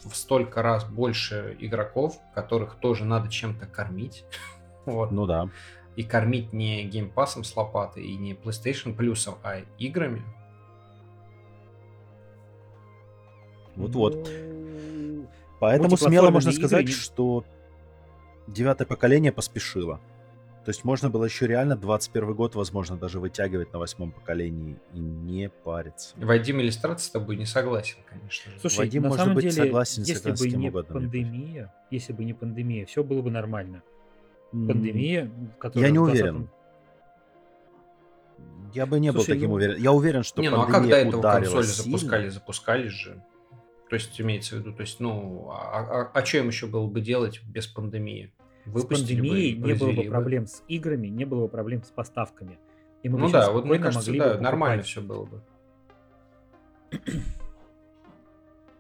в столько раз больше игроков, которых тоже надо чем-то кормить. [LAUGHS] вот. Ну да. И кормить не геймпасом с лопатой и не PlayStation плюсом, а играми. Вот-вот. Ну, Поэтому смело можно игры сказать, не- что девятое поколение поспешило. То есть можно было еще реально 21 год, возможно, даже вытягивать на восьмом поколении и не париться. Вадим Иллюстрат с тобой не согласен, конечно же. Слушай, Вадим, на может самом быть, деле, согласен с если с бы не угодно, мне пандемия, если бы не пандемия, все было бы нормально. Пандемия, которая не в уверен. 20-м Я бы не был Слушай, таким ну- уверен. Я уверен, что не, ну а пандемия когда этого консоли сильно. запускали? Запускали же. То есть, имеется в виду, то есть, ну, а, а, что им еще было бы делать без пандемии? С Выпустили бы пандемией и не было бы бы. проблем с играми, не было бы проблем с поставками. И мы бы Ну да, вот мне кажется, да, бы нормально все было бы.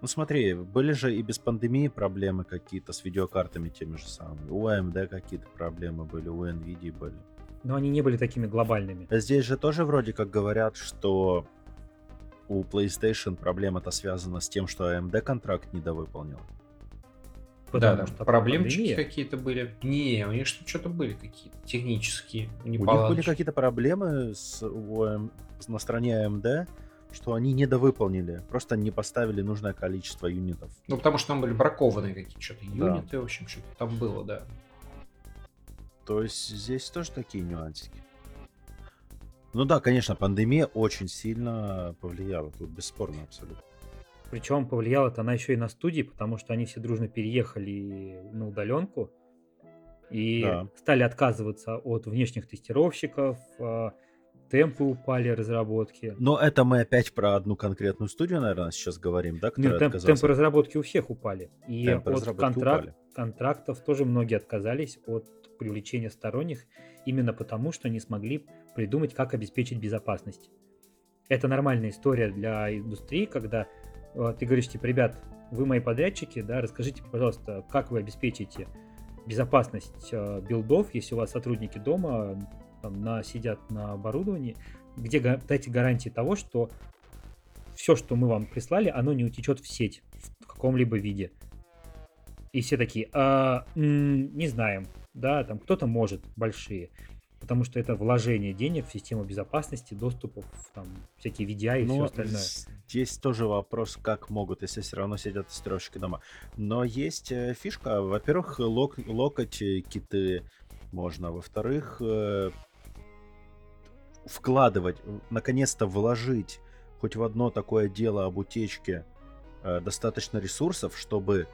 Ну смотри, были же и без пандемии проблемы какие-то с видеокартами теми же самыми. У AMD какие-то проблемы были, у Nvidia были. Но они не были такими глобальными. Здесь же тоже вроде как говорят, что у PlayStation проблема-то связана с тем, что AMD контракт недовыполнил. Потому да, что проблемчики пандемия. какие-то были. Не, у них что- что-то были какие-то технические У них были какие-то проблемы с, у на стороне AMD, что они недовыполнили, просто не поставили нужное количество юнитов. Ну, потому что там были бракованные какие-то что-то Да. юниты, в общем, что-то там было, да. То есть здесь тоже такие нюансики. Ну да, конечно, пандемия очень сильно повлияла, тут бесспорно абсолютно. Причем повлияла это она еще и на студии, потому что они все дружно переехали на удаленку и Да. стали отказываться от внешних тестировщиков, а, темпы упали разработки. Но это мы опять про одну конкретную студию, наверное, сейчас говорим, да, которая темп- темпы разработки у всех упали. И Темпы от контракт- упали. контрактов тоже многие отказались от привлечения сторонних именно потому, что не смогли придумать, как обеспечить безопасность. Это нормальная история для индустрии, когда э, ты говоришь, типа, ребят, вы мои подрядчики, да, расскажите, пожалуйста, как вы обеспечите безопасность э, билдов, если у вас сотрудники дома там, на, сидят на оборудовании, где дайте гарантии того, что все, что мы вам прислали, оно не утечет в сеть в каком-либо виде. И все такие, «А, м, не знаем, да, там кто-то может, большие, потому что это вложение денег в систему безопасности, доступов, там, всякие VDI и все Ну, остальное. здесь тоже вопрос, как могут, если все равно сидят тестировщики дома. Но есть э, фишка. Во-первых, лок, локоть э, киты можно. Во-вторых, э, вкладывать, наконец-то вложить хоть в одно такое дело об утечке э, достаточно ресурсов, чтобы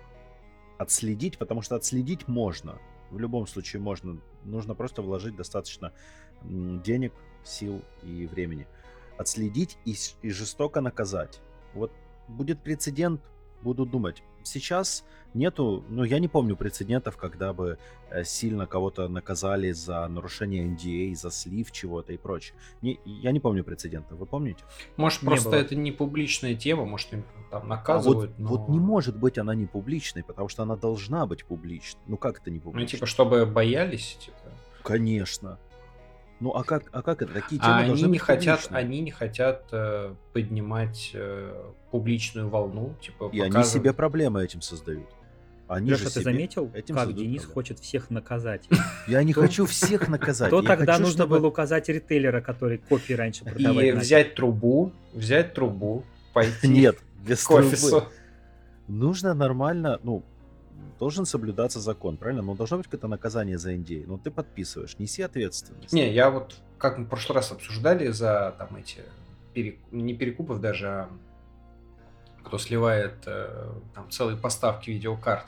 отследить, потому что отследить можно. В любом случае можно. Нужно просто вложить достаточно денег, сил и времени. Отследить и, и жестоко наказать. Вот будет прецедент, буду думать. Сейчас нету, ну я не помню прецедентов, когда бы э, сильно кого-то наказали за нарушение NDA, за слив чего-то и прочее. Не, я не помню прецедентов, вы помните? Может, Не просто было. это не публичная тема, может, им там А вот, наказывают, но... вот не может быть она не публичной, потому что она должна быть публичной. Ну как это не Ну, публично? типа, чтобы боялись, типа. Конечно. Ну а как, а как это? Такие темы А они не хотят, они не хотят э, поднимать э, публичную волну, типа И они себе проблемы этим создают. Они Леша, же ты заметил, этим как Денис проблемы. хочет всех наказать? [LAUGHS] Я не хочу всех наказать. То тогда нужно было указать ритейлера, который копии раньше продавать и взять трубу, взять трубу, пойти [LAUGHS] Нет, без трубы. Нужно нормально, ну, должен соблюдаться закон, правильно? Но должно быть какое-то наказание за NDA. Ну, ты подписываешь, неси ответственность. Не, я вот, как мы в прошлый раз обсуждали за там эти, перек- не перекупов даже, а кто сливает э, там целые поставки видеокарт,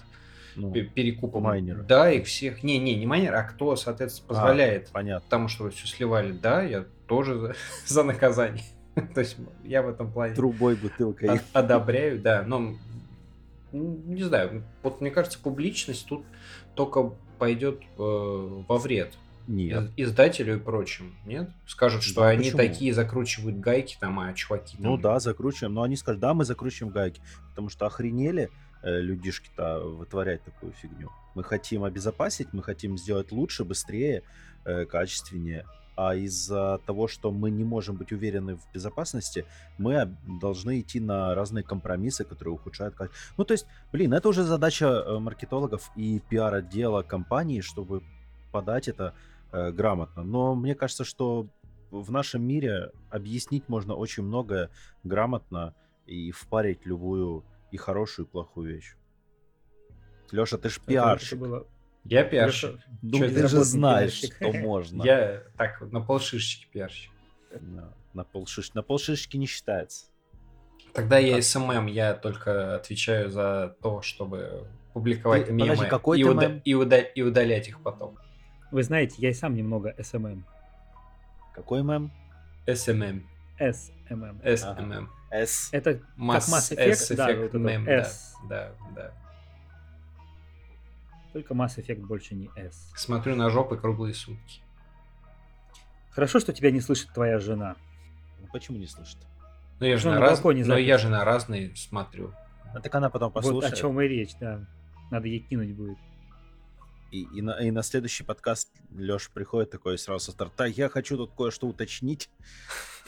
Ну, пе- перекупом. майнеры. Да, их всех, не, не, не майнеры, а кто, соответственно, позволяет понятно. потому что вы все сливали, да, я тоже за, [LAUGHS] за наказание. [LAUGHS] То есть я в этом плане Трубой, бутылкой. од- одобряю, да, но не знаю, вот мне кажется, публичность тут только пойдет э, во вред. Нет. Из- Издателю и прочим, нет? Скажут, что Да, они почему? такие закручивают гайки, там, а чуваки там... Ну да, закручиваем. Но они скажут, да, мы закручиваем гайки. Потому что охренели э, людишки-то вытворять такую фигню. Мы хотим обезопасить, мы хотим сделать лучше, быстрее, э, качественнее. А из-за того, что мы не можем быть уверены в безопасности, мы должны идти на разные компромиссы, которые ухудшают качество. Ну, то есть, блин, это уже задача э, маркетологов и пиар-отдела компании, чтобы подать это э, грамотно. Но мне кажется, что в нашем мире объяснить можно очень многое грамотно и впарить любую и хорошую, и плохую вещь. Леша, ты ж Это- это пиарщик. было- Я пиарщик. Ну, ты же знаешь, пиарщик. что можно. Я так, на полшишечки пиарщик. На полшиш... на полшишечки не считается. Тогда я SMM, я только отвечаю за то, чтобы публиковать Ты- мемы подожди, какой и, уда- мем? и уда- и удалять их потом. Вы знаете, я и сам немного SMM. Какой мем? SMM. SMM. SMM. S. Это как Масс Mass Effect, да, вот S. да, да. Только Mass Effect больше не S. Смотрю на жопы круглые сутки. Хорошо, что тебя не слышит твоя жена. Ну, почему не слышит? Я Ну, на, на раз... Но я запись. же на разные смотрю. А так она потом Вот послушает. о чем и речь, да. Надо ей кинуть будет. И, и на, и на следующий подкаст Леша приходит такой сразу со старта. Я хочу тут кое-что уточнить.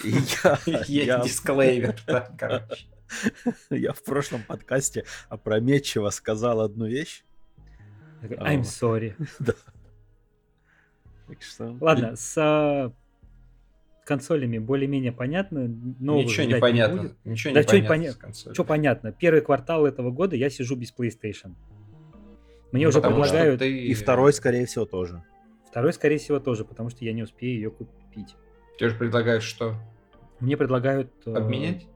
И [LAUGHS] я, Есть я, дисклеймер, да, короче. [LAUGHS] я в прошлом подкасте опрометчиво сказал одну вещь. I'm sorry. [LAUGHS] Так что... Ладно, с а, консолями более-менее понятно. Новых Ничего не понятно. будет. Ничего Да не не понятно. поня-. Что понятно? Первый квартал этого года я сижу без PlayStation. Мне Ну, уже что предлагают... ты- И второй, скорее всего, тоже. Второй, скорее всего, тоже, потому что я не успею ее купить. Тебе же предлагают что? Мне предлагают... э, Обменять?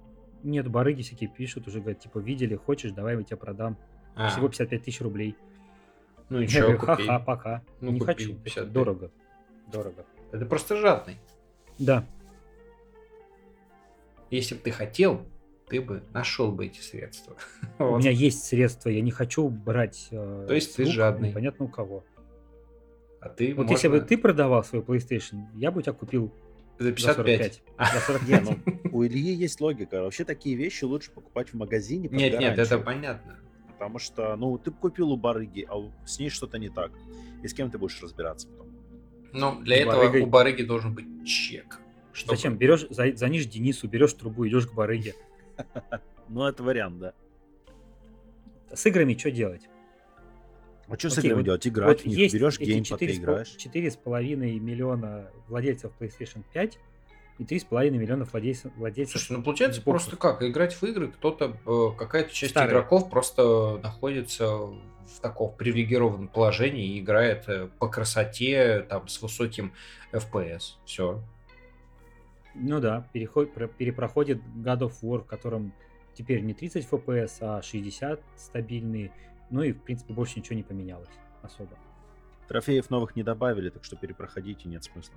Нет, барыги всякие пишут, уже говорят, типа, видели, хочешь, давай я тебе продам. А, Всего 55 тысяч рублей. Ну говорю, купи. ха-ха, пока. Ну, не купи, хочу. это 55. Дорого. Дорого. Это просто жадный. Да. Если бы ты хотел, ты бы нашел бы эти средства. [LAUGHS] У Вот. меня есть средства, я не хочу брать э, То есть ты жадный. непонятно у кого. А ты Вот можно если бы ты продавал свой PlayStation, я бы у тебя купил за за 55. 45. [LAUGHS] За 45. Не, ну, у Ильи есть логика. Вообще такие вещи лучше покупать в магазине Нет, нет, это понятно. Потому что, ну, ты купил у барыги, а с ней что-то не так. И с кем ты будешь разбираться потом? Но для этого барыгой. у барыги должен быть чек. чтобы- Зачем? Берешь, за- звонишь Денису, берешь трубу, идешь к барыге. [LAUGHS] Ну, это вариант, да. С играми что делать? А что с играми вот- делать? Играть Вот в них, есть берешь геймпад и 4,5 играешь. 4,5 миллиона владельцев PlayStation 5 и 3,5 миллиона владельцев, владельцев Слушай, ну получается Xbox. просто как? Играть в игры кто-то, э, какая-то часть Старые. игроков просто находится в таком привилегированном положении и играет э, по красоте, там, с высоким FPS. Все. Ну да, переход, про- перепроходит God of War, в котором теперь не 30 FPS, а 60 стабильные. Ну и, в принципе, больше ничего не поменялось особо. Трофеев новых не добавили, так что перепроходите, нет смысла.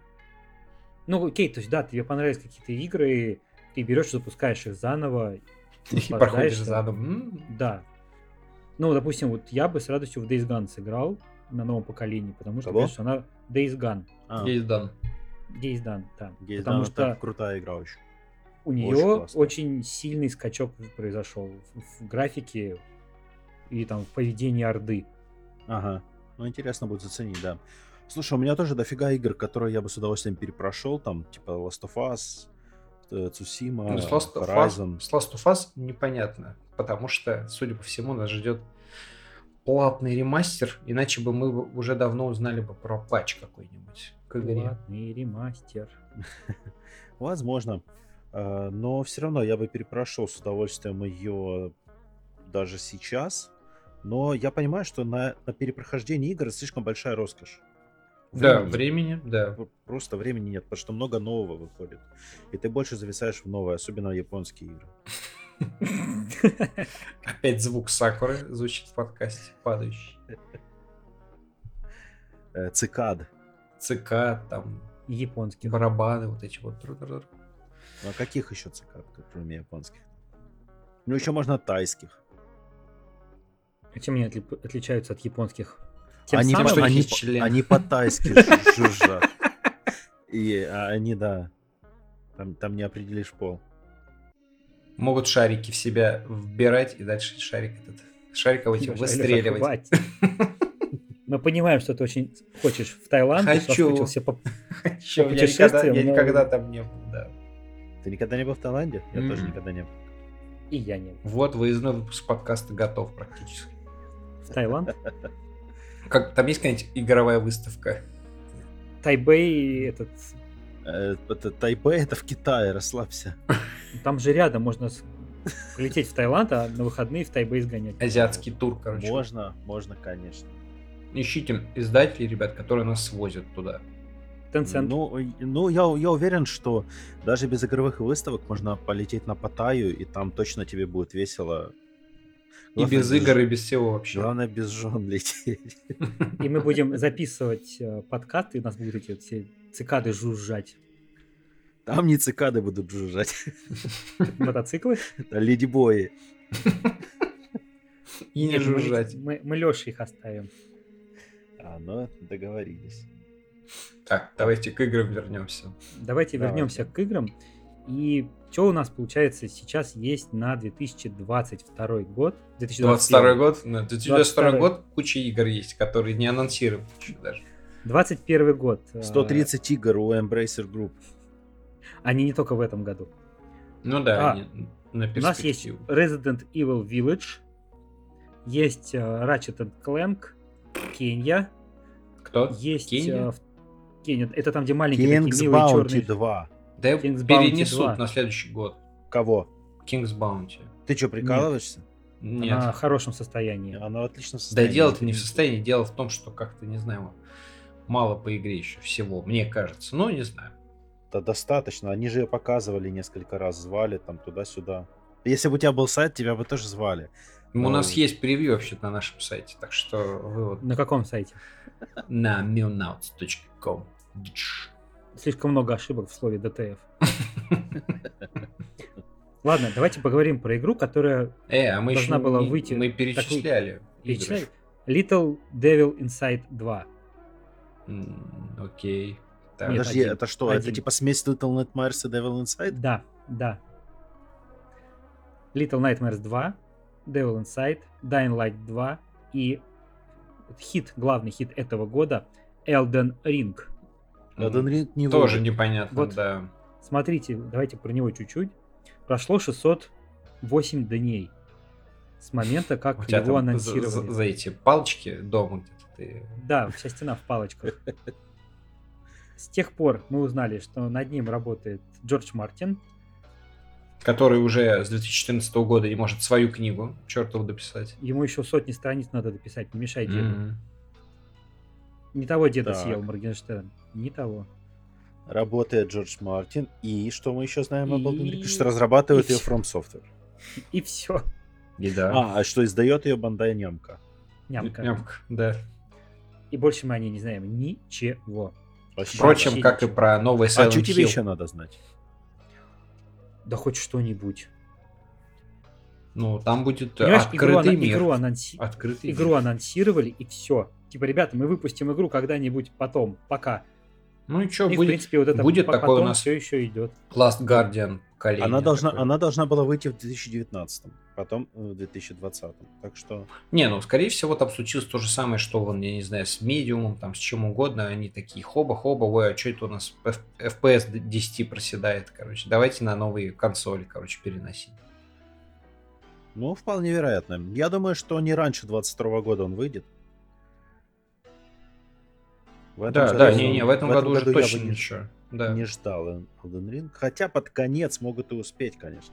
Ну, окей, то есть, да, тебе понравились какие-то игры, ты берешь, запускаешь их заново. [LAUGHS] И проходишь заново. Да. Ну, допустим, вот я бы с радостью в Days Gone сыграл на новом поколении, потому что, Кого? конечно, она Days Gone. А, Есть дан. Days Gone, да. Гейз потому Дан, что это крутая игра очень. у очень нее классно. очень, сильный скачок произошел в, в графике и там в поведении Орды. Ага. Ну, интересно будет заценить, да. Слушай, у меня тоже дофига игр, которые я бы с удовольствием перепрошел, там, типа Last of Us, э, Tsushima, Ну, с Last of Us- Horizon. с Last of Us непонятно, потому что, судя по всему, нас ждет платный ремастер, иначе бы мы бы уже давно узнали бы про патч какой-нибудь к игре. Платный ремастер. [LAUGHS] Возможно. Э, Но все равно я бы перепрошел с удовольствием ее даже сейчас. Но я понимаю, что на, на перепрохождение игр слишком большая роскошь. Да, Времени. да. Просто времени нет, потому что много нового выходит. И ты больше зависаешь в новое, особенно японские игры. [LAUGHS] Опять звук сакуры звучит в подкасте, падающий. Э, Цикад. ЦК, там, Японских. барабаны, вот эти вот. Ну а каких еще цикад, кроме японских? Ну еще можно тайских. А чем они отли- отличаются от японских? Тем Они, самым они, член. они по-тайски [LAUGHS] жу- жужжат. И а, они, да, там, там не определишь пол. Могут шарики в себя вбирать и дальше шарик этот шариковый Лёша, выстреливать. Мы понимаем, что ты очень хочешь в Таиланд, Хочу. по- По я никогда, я никогда там не был, да. Ты никогда не был в Таиланде? Я тоже Мгм. никогда не был. И я не. Вот выездной выпуск подкаста готов практически. В Таиланд. Как, там есть какая-нибудь игровая выставка? Тайбэй, этот... Э, Это Тайбэй, это в Китае, расслабься. [LAUGHS] Там же рядом можно с- лететь в Таиланд, а на выходные в Тайбэй сгонять. Азиатский тур, короче. Можно, можно, конечно. Ищите издателей, ребят, которые нас свозят туда. Tencent. Ну, ну я, я уверен, что даже без игровых выставок можно полететь на Паттайю, и там точно тебе будет весело. И Главное, без игр, и без всего вообще. Главное, без жен лететь. И мы будем записывать э, подкаст, и у нас будут эти все цикады жужжать. Там не цикады будут жужжать, Мотоциклы. а ледибои. И не жужжать. Мы, мы Лёше их оставим. А, ну, договорились. Так, давайте к играм вернемся. Давайте Давайте. вернемся к играм. И что у нас, получается, сейчас есть на 2022 год? 2021. 22 год, ну, 2022 22 год куча игр есть, которые не анонсированы еще даже. 21 год. э, 130 игр у Embracer Group. Они не только в этом году. Ну да, А, они на У нас есть. Resident Evil Village, есть э, Ratchet Clank, Кенья, Кто? есть Кенья? э, в- Кенья. Это там, где маленькие King's такие милые Bounty черные. 2. Да King's Bounty перенесут 2. на следующий год. Кого? King's Bounty. Ты что, прикалываешься? Нет. Она в хорошем состоянии. Она в отличном Да состоянии. дело-то не в состоянии, дело в том, что как-то, не знаю, мало по игре еще всего, мне кажется. Ну, не знаю. Да достаточно. Они же ее показывали несколько раз, звали там туда-сюда. Если бы у тебя был сайт, тебя бы тоже звали. У Ну. нас есть превью вообще на нашем сайте, так что вы вот На каком сайте? на milnauts.com. Слишком много ошибок в слове DTF. [LAUGHS] Ладно, давайте поговорим про игру, которая Э, а мы Должна была не- выйти мы перечисляли. игры. перечисляет. Little Devil Inside 2. М, Окей. Так. Нет, Подожди, один. это что? Один. Это типа смесь Little Nightmares и Devil Inside? Да, да. Little Nightmares 2, Devil Inside, Dying Light 2 и хит, главный хит этого года Elden Ring. Elden Ring не Тоже выйдет. непонятно, Вот. да. Смотрите, давайте про него чуть-чуть. Прошло 608 дней с момента, как У тебя его анонсировали. за- за эти палочки дома где-то ты... Да, вся стена в палочках. [LAUGHS] С тех пор мы узнали, что над ним работает Джордж Мартин. Который уже с 2014 года не может свою книгу чертову дописать. Ему еще сотни страниц надо дописать, не мешай деду. Мгм. Не того деда Так. съел Моргенштерн, не того. Работает Джордж Мартин. И что мы еще знаем об Elden Ring? И- Что разрабатывает и ее. From Software. [LAUGHS] И все. И да. А, а что издает ее Бандай Нямка. Нямка. Нямка, да. И больше мы о ней не знаем ничего. Вообще. Впрочем, Вообще как и ничего. про новый а Silent что тебе Hill. еще надо знать? Да хоть что-нибудь. Ну, там будет Понимаешь, игру, открытый ана- мир. игру анонси- Открытый игру мир. анонсировали и все. Типа, ребята, мы выпустим игру когда-нибудь потом, пока. Ну и что, и, в будет принципе, вот это будет такой у нас все еще идет. Last Guardian поколение. Она должна, она должна была выйти в 2019, потом э, в 2020. Так что Не, ну, скорее всего, там случилось то же самое, что, вон, я не знаю, с медиумом, там, с чем угодно. Они такие, хоба-хоба, ой, а что это у нас FPS до 10 проседает, короче. Давайте на новые консоли, короче, переносить. Ну, вполне вероятно. Я думаю, что не раньше 22 года он выйдет. В этом Да, году- да, не-не, в этом году уже я бы точно не, ничего. Да. не ждал Elden Ring. Хотя под конец могут и успеть, конечно.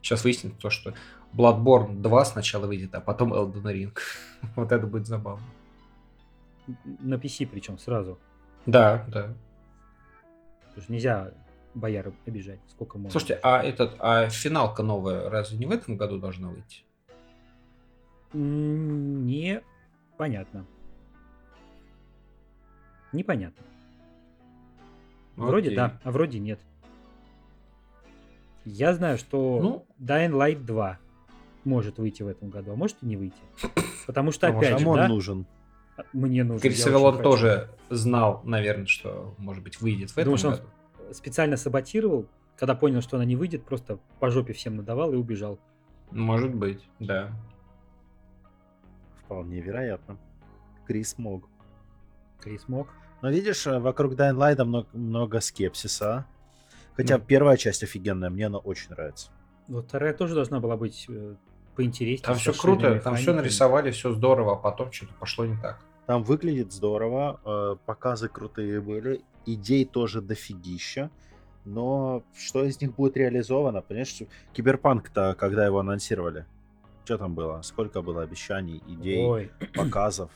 Сейчас выяснится то, что Bloodborne 2 сначала выйдет, а потом Elden Ring. [LAUGHS] вот это будет забавно. На PC причем сразу. Да, да. Потому что нельзя бояр обижать. Сколько можно. Слушайте, а этот, а финалка новая разве не в этом году должна выйти? М, Непонятно. Непонятно. Вроде Окей. да, а вроде нет. Я знаю, что Ну. Dying Light 2 может выйти в этом году, а может и не выйти. Потому что, опять же, он да, нужен? мне нужен. Крис хочу. тоже знал, наверное, что, может быть, выйдет в этом Думаешь, он году. специально саботировал, когда понял, что она не выйдет, просто по жопе всем надавал и убежал. Может быть, да. Вполне вероятно. Крис мог. Крис мог. Но видишь, э, вокруг Dying Light много, много скепсиса. Хотя Ну. первая часть офигенная, мне она очень нравится. Вот вторая тоже должна была быть э, поинтереснее. Там все круто, там все нарисовали, все здорово, а потом что-то пошло не так. Там выглядит здорово, э, показы крутые были, идей тоже дофигища. Но что из них будет реализовано? Понимаешь, что- Киберпанк-то, когда его анонсировали, что там было? Сколько было обещаний, идей, Ой, показов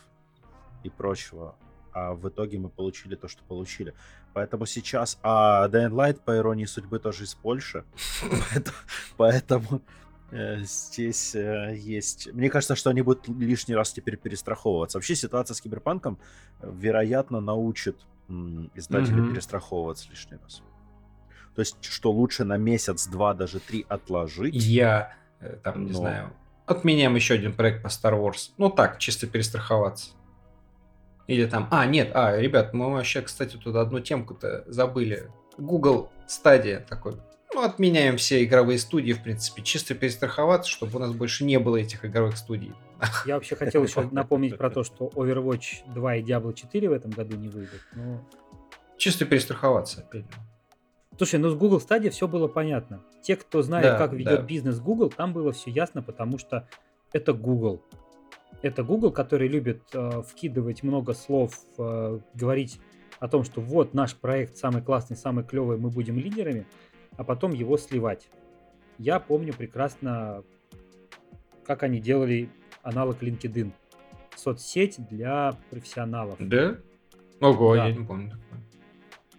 и прочего. А в итоге мы получили то, что получили. Поэтому сейчас... А Dying Light, по иронии судьбы, тоже из Польши. [LAUGHS] Поэтому, э, здесь э, есть... Мне кажется, что они будут лишний раз теперь перестраховываться. Вообще ситуация с Киберпанком, э, вероятно, научит издателей перестраховываться лишний раз. То есть, что лучше на месяц, два, даже три отложить. Я, там, не Но- знаю, отменяем еще один проект по Star Wars. Ну так, чисто перестраховаться. Или там, а, нет, а, ребят, мы вообще, кстати, тут одну темку-то забыли. Google стадия такой. Ну, отменяем все игровые студии, в принципе, чисто перестраховаться, чтобы у нас больше не было этих игровых студий. я вообще хотел еще [LAUGHS] напомнить про то, что Overwatch 2 и Diablo 4 в этом году не выйдут. Но... Чисто перестраховаться, опять. же. Слушай, ну с Google Stadia все было понятно. Те, кто знает, Да, как ведет да. бизнес Google, там было все ясно, потому что это Google. Это Google, который любит э, вкидывать много слов, э, говорить о том, что вот наш проект самый классный, самый клевый, мы будем лидерами, а потом его сливать. Я помню прекрасно, как они делали аналог LinkedIn. Соцсеть для профессионалов. Да? Ого, Да. я не помню.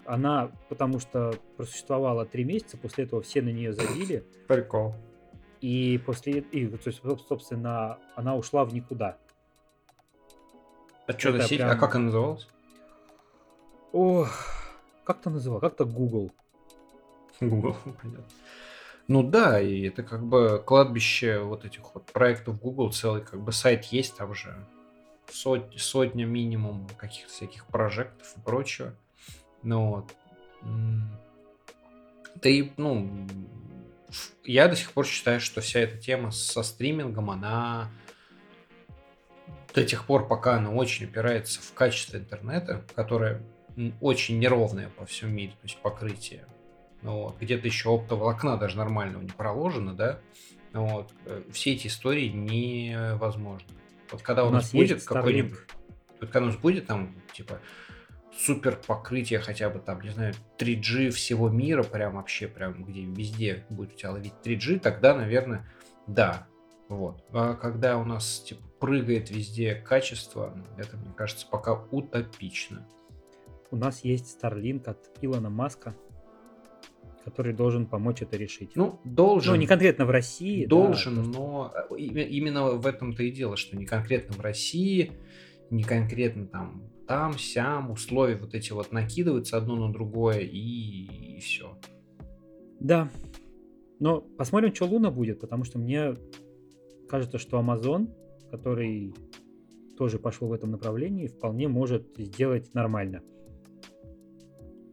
Она, потому что просуществовала три месяца, после этого все на нее забили, Прикол. И после, и, то есть, соб- собственно, она ушла в никуда. А что за Это сеть? прям- А как она называлась? Ох, как то называл? Как-то Google. Google, [LAUGHS] понятно. Ну да, и это как бы кладбище вот этих вот проектов Google, целый как бы сайт есть, там же сот- сотня минимум каких-то всяких прожектов и прочего. Ну вот. Да и, ну, я до сих пор считаю, что вся эта тема со стримингом, она до тех пор, пока она очень опирается в качество интернета, которое очень неровное по всему миру, то есть покрытие. Ну Вот. Где-то еще оптоволокна даже нормального не проложено, да? Ну Вот. Э, Все эти истории невозможны. Вот когда у, У нас, нас будет какой-нибудь... Вот когда у нас будет там, типа, супер покрытие хотя бы там, не знаю, 3G всего мира, прям вообще, прям где везде будет у тебя ловить 3G, тогда, наверное, да. Вот. А когда у нас, типа, прыгает везде качество, это, мне кажется, пока утопично. У нас есть Starlink от Илона Маска, который должен помочь это решить. Ну, должен. Ну, не конкретно в России. да, Должен, просто- но и- именно в этом-то и дело, что не конкретно в России, не конкретно там, там, сям, условия вот эти вот накидываются одно на другое и, все. Да. Но посмотрим, что Луна будет, потому что мне кажется, что Amazon, который тоже пошел в этом направлении, вполне может сделать нормально.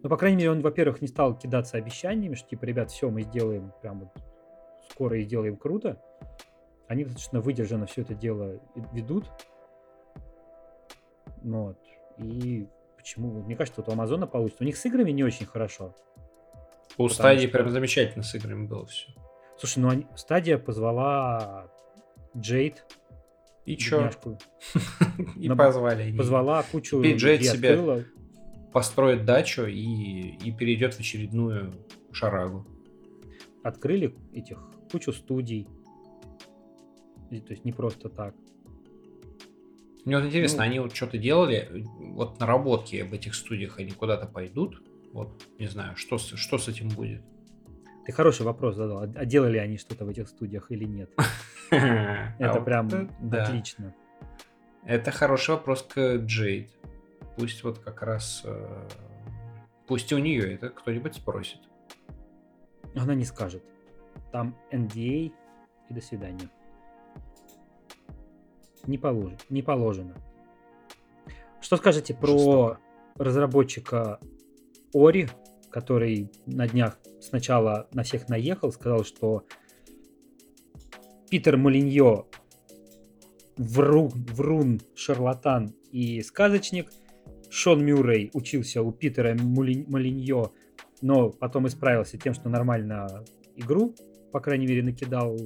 Ну, по крайней мере, он, во-первых, не стал кидаться обещаниями, что типа, ребят, все, мы сделаем прям вот скоро и сделаем круто. Они достаточно выдержанно все это дело ведут. Ну Вот. И почему? Мне кажется, вот у Амазона получится. У них с играми не очень хорошо. У стадии что- прям замечательно с играми было все. Слушай, ну они- стадия позвала Джейд, И чё? [LAUGHS] И позвали. позвала кучу Теперь Джейд людей себе-. Построит дачу и, и перейдет в очередную шарагу. открыли этих кучу студий. И, то есть не просто так. Мне вот интересно, Ну- они вот что-то делали, вот наработки об этих студиях, они куда-то пойдут? Вот, не знаю, что с, что с этим будет? Ты хороший вопрос задал. А а делали они что-то в этих студиях или нет? [LAUGHS] Это Это прям отлично. Это хороший вопрос к Джейд. Пусть вот как раз... э, Пусть у нее это кто-нибудь спросит. Она не скажет. Там NDA и до свидания. Не положено. Не положено. Что скажете про Жестоко. разработчика Ори, который на днях сначала на всех наехал, сказал, что Питер Молиньо врун, врун, шарлатан и сказочник. Шон Мюррей учился у Питера Молиньо, но потом исправился тем, что нормально игру, по крайней мере, накидал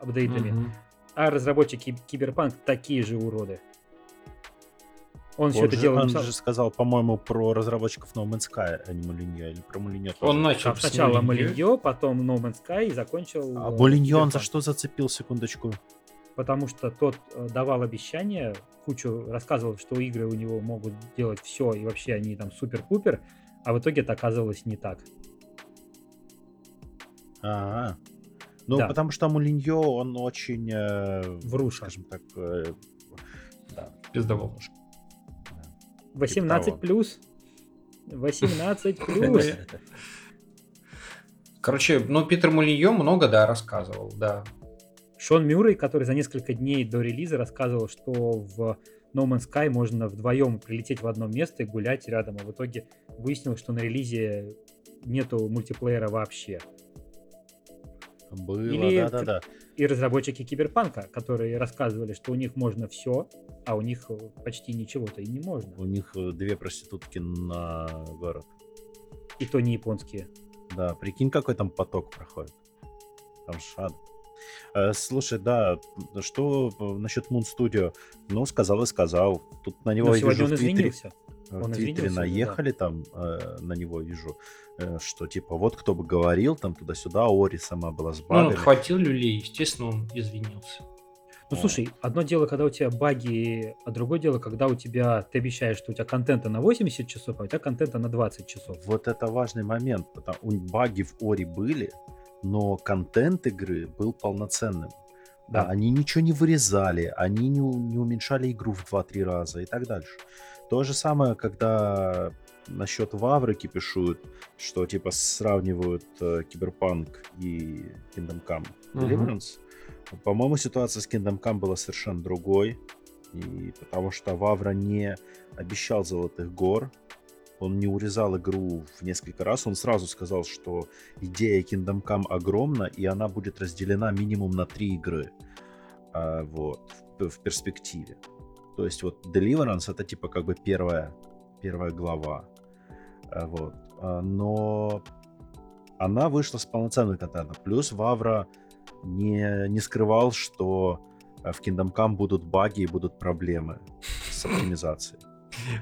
апдейтами. Мгм. А разработчики Киберпанк такие же уроды. Он все Он это же, дело он написал. же сказал, по-моему, про разработчиков No Man's Sky, а не Молиньо, или про Молиньо. Он начал Там сначала Молиньо. Потом No Man's Sky и закончил... А э, Молиньо он за что зацепил, секундочку? Потому что тот э, давал обещания, кучу рассказывал, что игры у него могут делать все, и вообще они там супер-пупер, а в итоге это оказалось не так. А, ну, Да. потому что Молиньо, он очень, э, Вруша. скажем так, э, да, Пиздовал. 18 того. плюс. 18 [LAUGHS] плюс. Короче, ну, Питер Мулиньо много, да, рассказывал, да. Шон Мюррей, который за несколько дней до релиза рассказывал, что в No Man's Sky можно вдвоем прилететь в одно место и гулять рядом, а в итоге выяснилось, что на релизе нету мультиплеера вообще. Было, Или да-да-да. И разработчики Киберпанка, которые рассказывали, что у них можно все, а у них э, почти ничего-то и не можно. У них э, две проститутки на город. И то не японские. Да, прикинь, какой там поток проходит. Там шад. Э, слушай, да, что насчет Moon Studio? Ну, сказал и сказал. Тут на него Но сегодня вижу он в Твиттере, извинился. В Он Твиттере извинился, да. наехали там э, на него, вижу, э, что типа вот кто бы говорил, там туда-сюда, Ори сама была с Ну, багами. хватил люлей, естественно, он извинился. Ну, слушай, одно дело, когда у тебя баги, а другое дело, когда у тебя, ты обещаешь, что у тебя контента на 80 часов, а у тебя контента на 20 часов. Вот это важный момент, потому у баги в Ори были, но контент игры был полноценным. Да. Да. Они ничего не вырезали, они не, не уменьшали игру в 2-3 раза и так дальше. То же самое, когда насчет Вавры кипишуют, что типа сравнивают э, Киберпанк и Kingdom Come. Deliverance. По-моему, ситуация с Kingdom Come была совершенно другой. И потому что Вавра не обещал золотых гор, он не урезал игру в несколько раз, он сразу сказал, что идея Kingdom Come огромна, и она будет разделена минимум на три игры а, вот, в, в перспективе. То есть вот Deliverance это типа как бы первая, первая глава. А, вот. А, Но она вышла с полноценным контентом. Плюс Вавра не, не скрывал, что э, в Kingdom Come будут баги и будут проблемы с оптимизацией.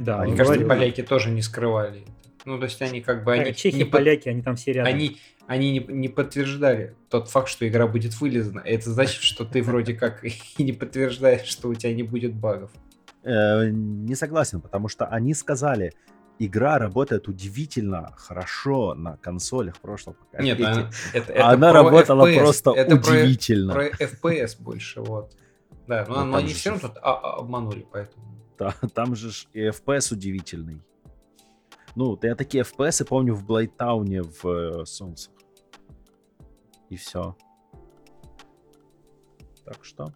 Да, Мне кажется, поляки тоже не скрывали. Ну, то есть они как бы... А, Они, Чехи, не под- поляки, они там все рядом. они, они не, не подтверждали тот факт, что игра будет вылезана. Это значит, что ты вроде как [LAUGHS] и не подтверждаешь, что у тебя не будет багов. Э, не согласен, потому что они сказали, игра работает удивительно хорошо на консолях прошлого поколения. Нет, она, это, А это она про работала FPS, просто это про- удивительно. Про, FPS больше, вот. Да, но, Ну, но они все равно тут а- а- обманули, поэтому. Та- Там же и FPS удивительный. Ну, я такие FPS помню в Блайттауне в э, Солнцах. И все. Так что.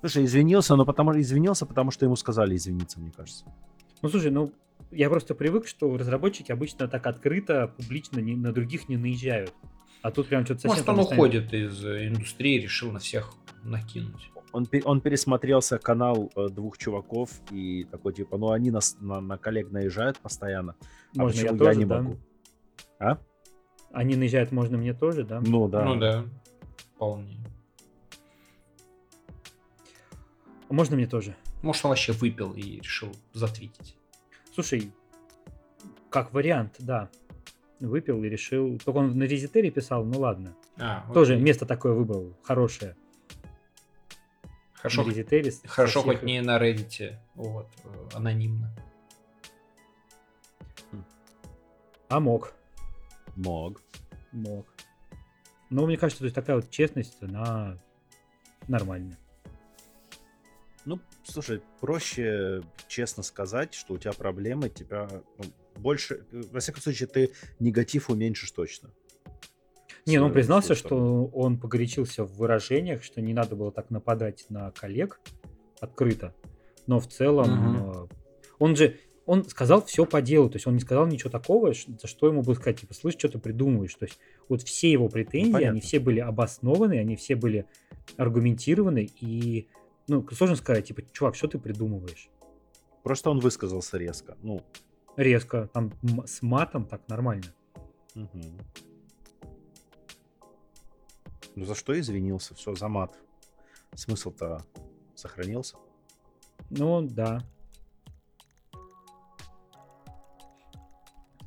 Слушай, извинился, но потому извинился, потому что ему сказали извиниться, мне кажется. Ну, слушай, ну, я просто привык, что разработчики обычно так открыто, публично не- на других не наезжают. А тут прям что-то совсем... Может, он уходит из э, индустрии, решил на всех накинуть. Он, он пересмотрелся канал э, двух чуваков и такой типа, ну они нас на, на коллег наезжают постоянно, а Можно я тоже, не да? могу? А? Они наезжают, можно мне тоже, да? Ну да. Ну да, вполне. А Можно мне тоже? Может, он вообще выпил и решил затвитить. Слушай, как вариант, да. Выпил и решил... Только он на резитере писал, ну ладно. А, Тоже место такое выбрал, хорошее. Хорошо, с- хорошо хоть не на Reddit, вот, э, анонимно. А мог. Мог. Мог. Но мне кажется, то есть такая вот честность, она нормальная. Ну, слушай, проще честно сказать, что у тебя проблемы, тебя ну, больше, во всяком случае, ты негатив уменьшишь точно. Не, ну он признался, что он погорячился в выражениях, что не надо было так нападать на коллег открыто. Но в целом э, он же он сказал все по делу, то есть он не сказал ничего такого, за что ему будет сказать, типа, слышь, что ты придумываешь. То есть вот все его претензии, они понятно. все были обоснованы, они все были аргументированы, и, ну, сложно сказать, типа, чувак, что ты придумываешь? Просто он высказался резко. Ну, Резко, там с матом так нормально. мгм. Ну за что извинился? Все, за мат. Смысл-то сохранился. Ну, да.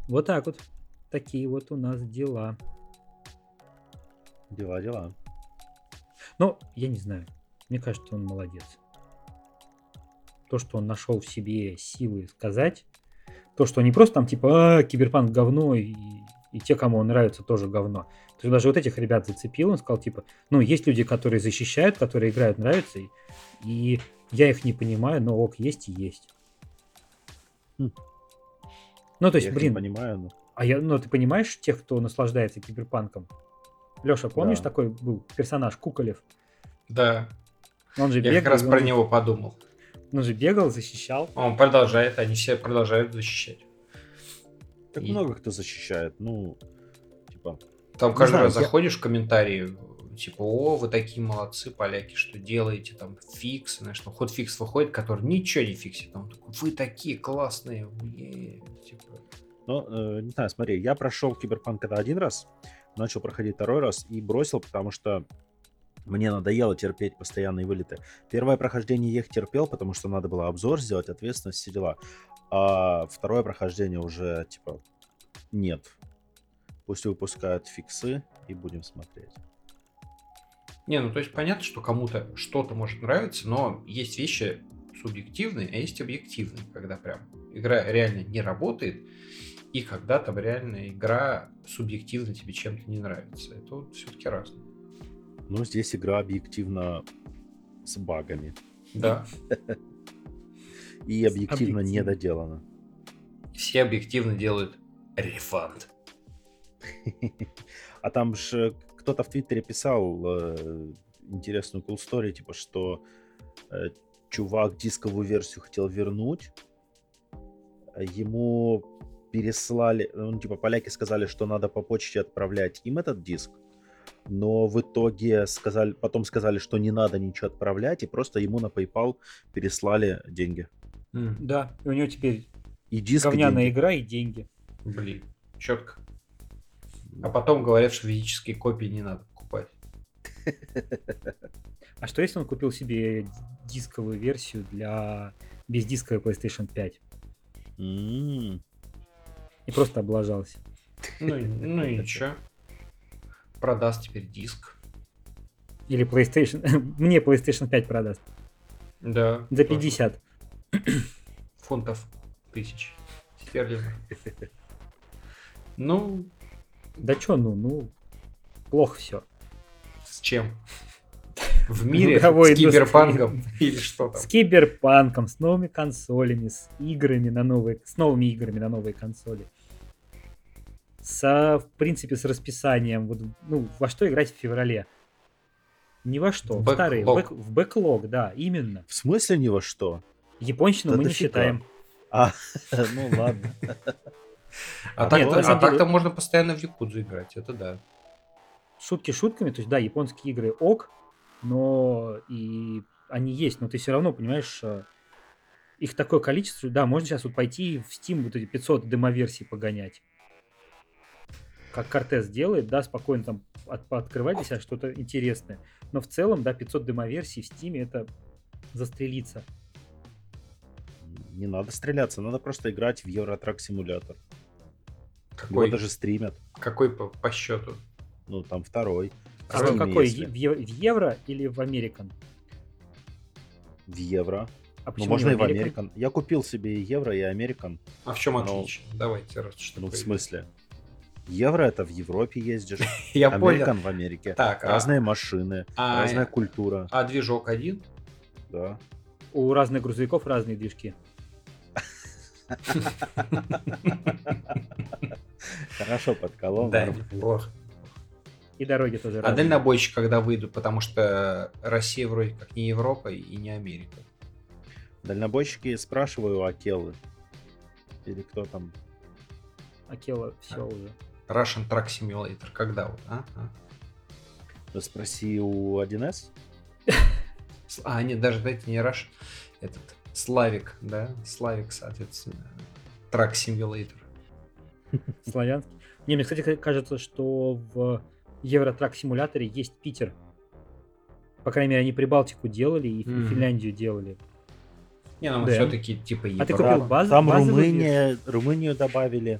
Вот так вот. Такие вот у нас дела. Дела, дела. Но я не знаю. Мне кажется, он молодец. То, что он нашел в себе силы сказать, то, что не просто там типа, а, киберпанк говно, и, и те, кому он нравится, тоже говно. То есть даже вот этих ребят зацепил, он сказал, типа, ну, есть люди, которые защищают, которые играют, нравятся, и, и я их не понимаю, но ок, есть и есть. Хм. Ну, то есть, Я их не блин, понимаю, но... а я, ну, ты понимаешь тех, кто наслаждается киберпанком? Леша, помнишь, Да. такой был персонаж Куколев? Да, Он же я бегал, как раз он про же- него подумал. Он же бегал, защищал. Он продолжает, они все продолжают защищать. Так И- много кто защищает. Ну, типа, Там Не каждый знаю, раз я- заходишь в комментарии, типа, о, вы такие молодцы, поляки, что делаете, там, фиксы, знаешь, там, ход фикс выходит, который ничего не фиксит, он такой, вы такие классные, е-». типа, Ну, э, не знаю, смотри, я прошел Киберпанк когда один раз, начал проходить второй раз и бросил, потому что мне надоело терпеть постоянные вылеты. Первое прохождение я их терпел, потому что надо было обзор сделать, ответственность, все дела. А второе прохождение уже, типа, нет. Пусть выпускают фиксы и будем смотреть. Не, ну то есть понятно, что кому-то что-то может нравиться, но есть вещи субъективные, а есть объективные, когда прям игра реально не работает, и когда там реально игра субъективно тебе чем-то не нравится. Это вот все-таки разное. Ну, здесь игра объективно с багами. Да. [LAUGHS] И объективно объективно. недоделана. Все объективно делают рефанд. [LAUGHS] А там же кто-то в Твиттере писал э, интересную cool story, типа, что э, чувак дисковую версию хотел вернуть, ему переслали, ну, типа, поляки сказали, что надо по почте отправлять им этот диск, но в итоге сказали, потом сказали, что не надо ничего отправлять, и просто ему на PayPal переслали деньги. Да, и у него теперь И диск, и говняная деньги. игра и деньги. Блин, четко. А потом говорят, что физические копии не надо покупать. [LAUGHS] А что если он купил себе дисковую версию для бездисковой PlayStation 5 М, и просто облажался? Ну, и- ну и ничего. Продаст теперь диск. Или PlayStation... [LAUGHS] Мне PlayStation 5 продаст. Да. За тоже 50. Фунтов тысяч стерлингов. Ну, Да чё, ну, ну, плохо все. с чем? [LAUGHS] В мире с киберпанком [LAUGHS] или что там? С киберпанком, с новыми консолями, с играми на новые, с новыми играми на новые консоли. Со, в принципе, с расписанием. Вот, ну, во что играть в феврале? Ни во что. В В старые. Бэклог. бэк- в бэклог, да, именно. В смысле ни во что? Японщину Да мы не считаем. А, [LAUGHS] ну ладно. А Нет, так-то а можно постоянно в Якудзу играть, это да. Шутки шутками, то есть, да, японские игры ок, но и они есть, но ты все равно, понимаешь, э, их такое количество, да, можно сейчас вот пойти в Steam вот эти 500 демоверсий погонять. Как Кортес делает, да, спокойно там от, открывать для себя что-то интересное. Но в целом, да, 500 демоверсий в Steam это застрелиться. Не надо стреляться, надо просто играть в Евротрак симулятор. Его Какой, даже стримят. какой по, по счету? Ну, там второй. В А Steam, какой? если. В, евро или в Американ? В евро. А Ну, почему можно не и в Американ. Я купил себе и евро, и Американ. А в чем Ну, отличие? Давайте, раз что Ну, в смысле? Евро это в Европе ездишь, [LAUGHS] Я понял. Американ в Америке. Так, а- Разные машины, а- разная культура. А движок один? Да. У разных грузовиков разные движки. Хорошо подколол. Да, неплохо. И дороги тоже А разные. дальнобойщик когда выйду, потому что Россия вроде как не Европа и не Америка. Дальнобойщики спрашиваю у Акелы. Или кто там? Акела, все уже. Russian Truck Simulator. Когда вот, а? А, Спроси у 1С. С- а, нет, даже дайте не Russian. Этот, Славик, да? Славик, соответственно. Truck Simulator. [LAUGHS] Славянский. Не, мне, кстати, ка- кажется, что в Евротрак симуляторе есть Питер. По крайней мере, они Прибалтику делали и Мгм. Финляндию делали. Не, ну Да. все-таки типа А ты Европа. купил баз- Там Румыния, Румынию добавили.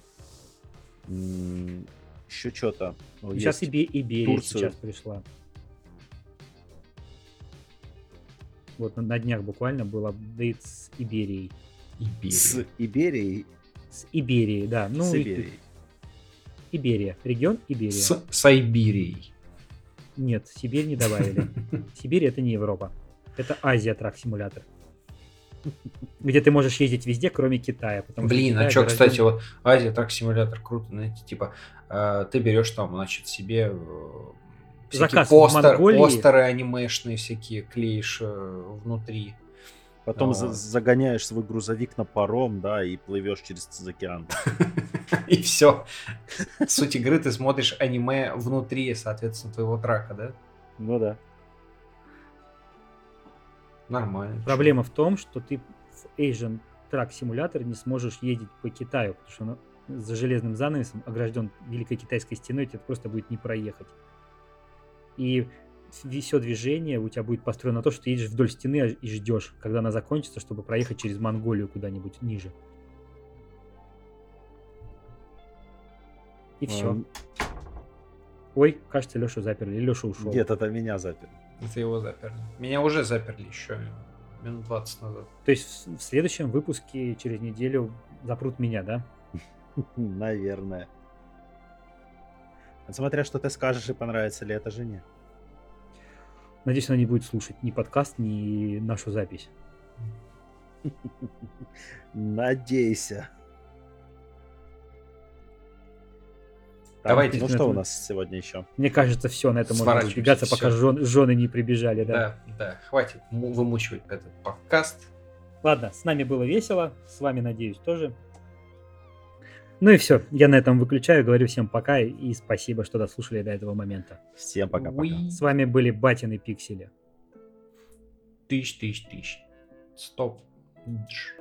Еще что-то. Сейчас Иби- Иберия Турцию. сейчас пришла. Вот на, на днях буквально был апдейт с Иберией. Иберия. С Иберией, С Иберией, да. Ну, с и- Иберией. Иберия. Регион Иберия. С Сайбирией. Нет, Сибирь не добавили. [LAUGHS] Сибирь это не Европа. Это Азия трак симулятор. Где ты можешь ездить везде, кроме Китая. потому Блин, а Китай что, огражден- кстати, вот Азия Трак Симулятор круто, знаете, типа, э, ты берешь там, значит, себе э, всякие Заказ в постер- Монголии. постеры анимешные всякие клеишь э, внутри. Потом А. за- загоняешь свой грузовик на паром, да, и плывешь через океан. [LAUGHS] И все. Суть игры ты смотришь аниме внутри, соответственно, твоего трака, да? Ну да. Нормально. Проблема в том, что ты в Asian Truck Simulator не сможешь ездить по Китаю, потому что он за железным занавесом огражден Великой Китайской стеной, тебе просто будет не проехать. И все движение у тебя будет построено на то, что ты едешь вдоль стены и ждешь, когда она закончится, чтобы проехать через Монголию куда-нибудь ниже. И все. Ой, кажется, Лешу заперли. Леша ушел. Нет, это меня запер. Это его заперли. Меня уже заперли еще минут 20 назад. То есть в следующем выпуске через неделю запрут меня, да? [LAUGHS] Наверное. Смотря, что ты скажешь и понравится ли это жене. Надеюсь, она не будет слушать ни подкаст, ни нашу запись. Надейся. Так, Давайте. Ну что у нас сегодня еще? Мне кажется, все, на этом можно разбегаться, пока жен- жены не прибежали, да. Да, да, хватит му- вымучивать этот подкаст. Ладно, с нами было весело, с вами, надеюсь, тоже. Ну и все, я на этом выключаю, говорю всем пока и спасибо, что дослушали до этого момента. Всем пока-пока. С вами были Батины Пиксели. Тысяч, тысяч, тысяч. Стоп. Дж.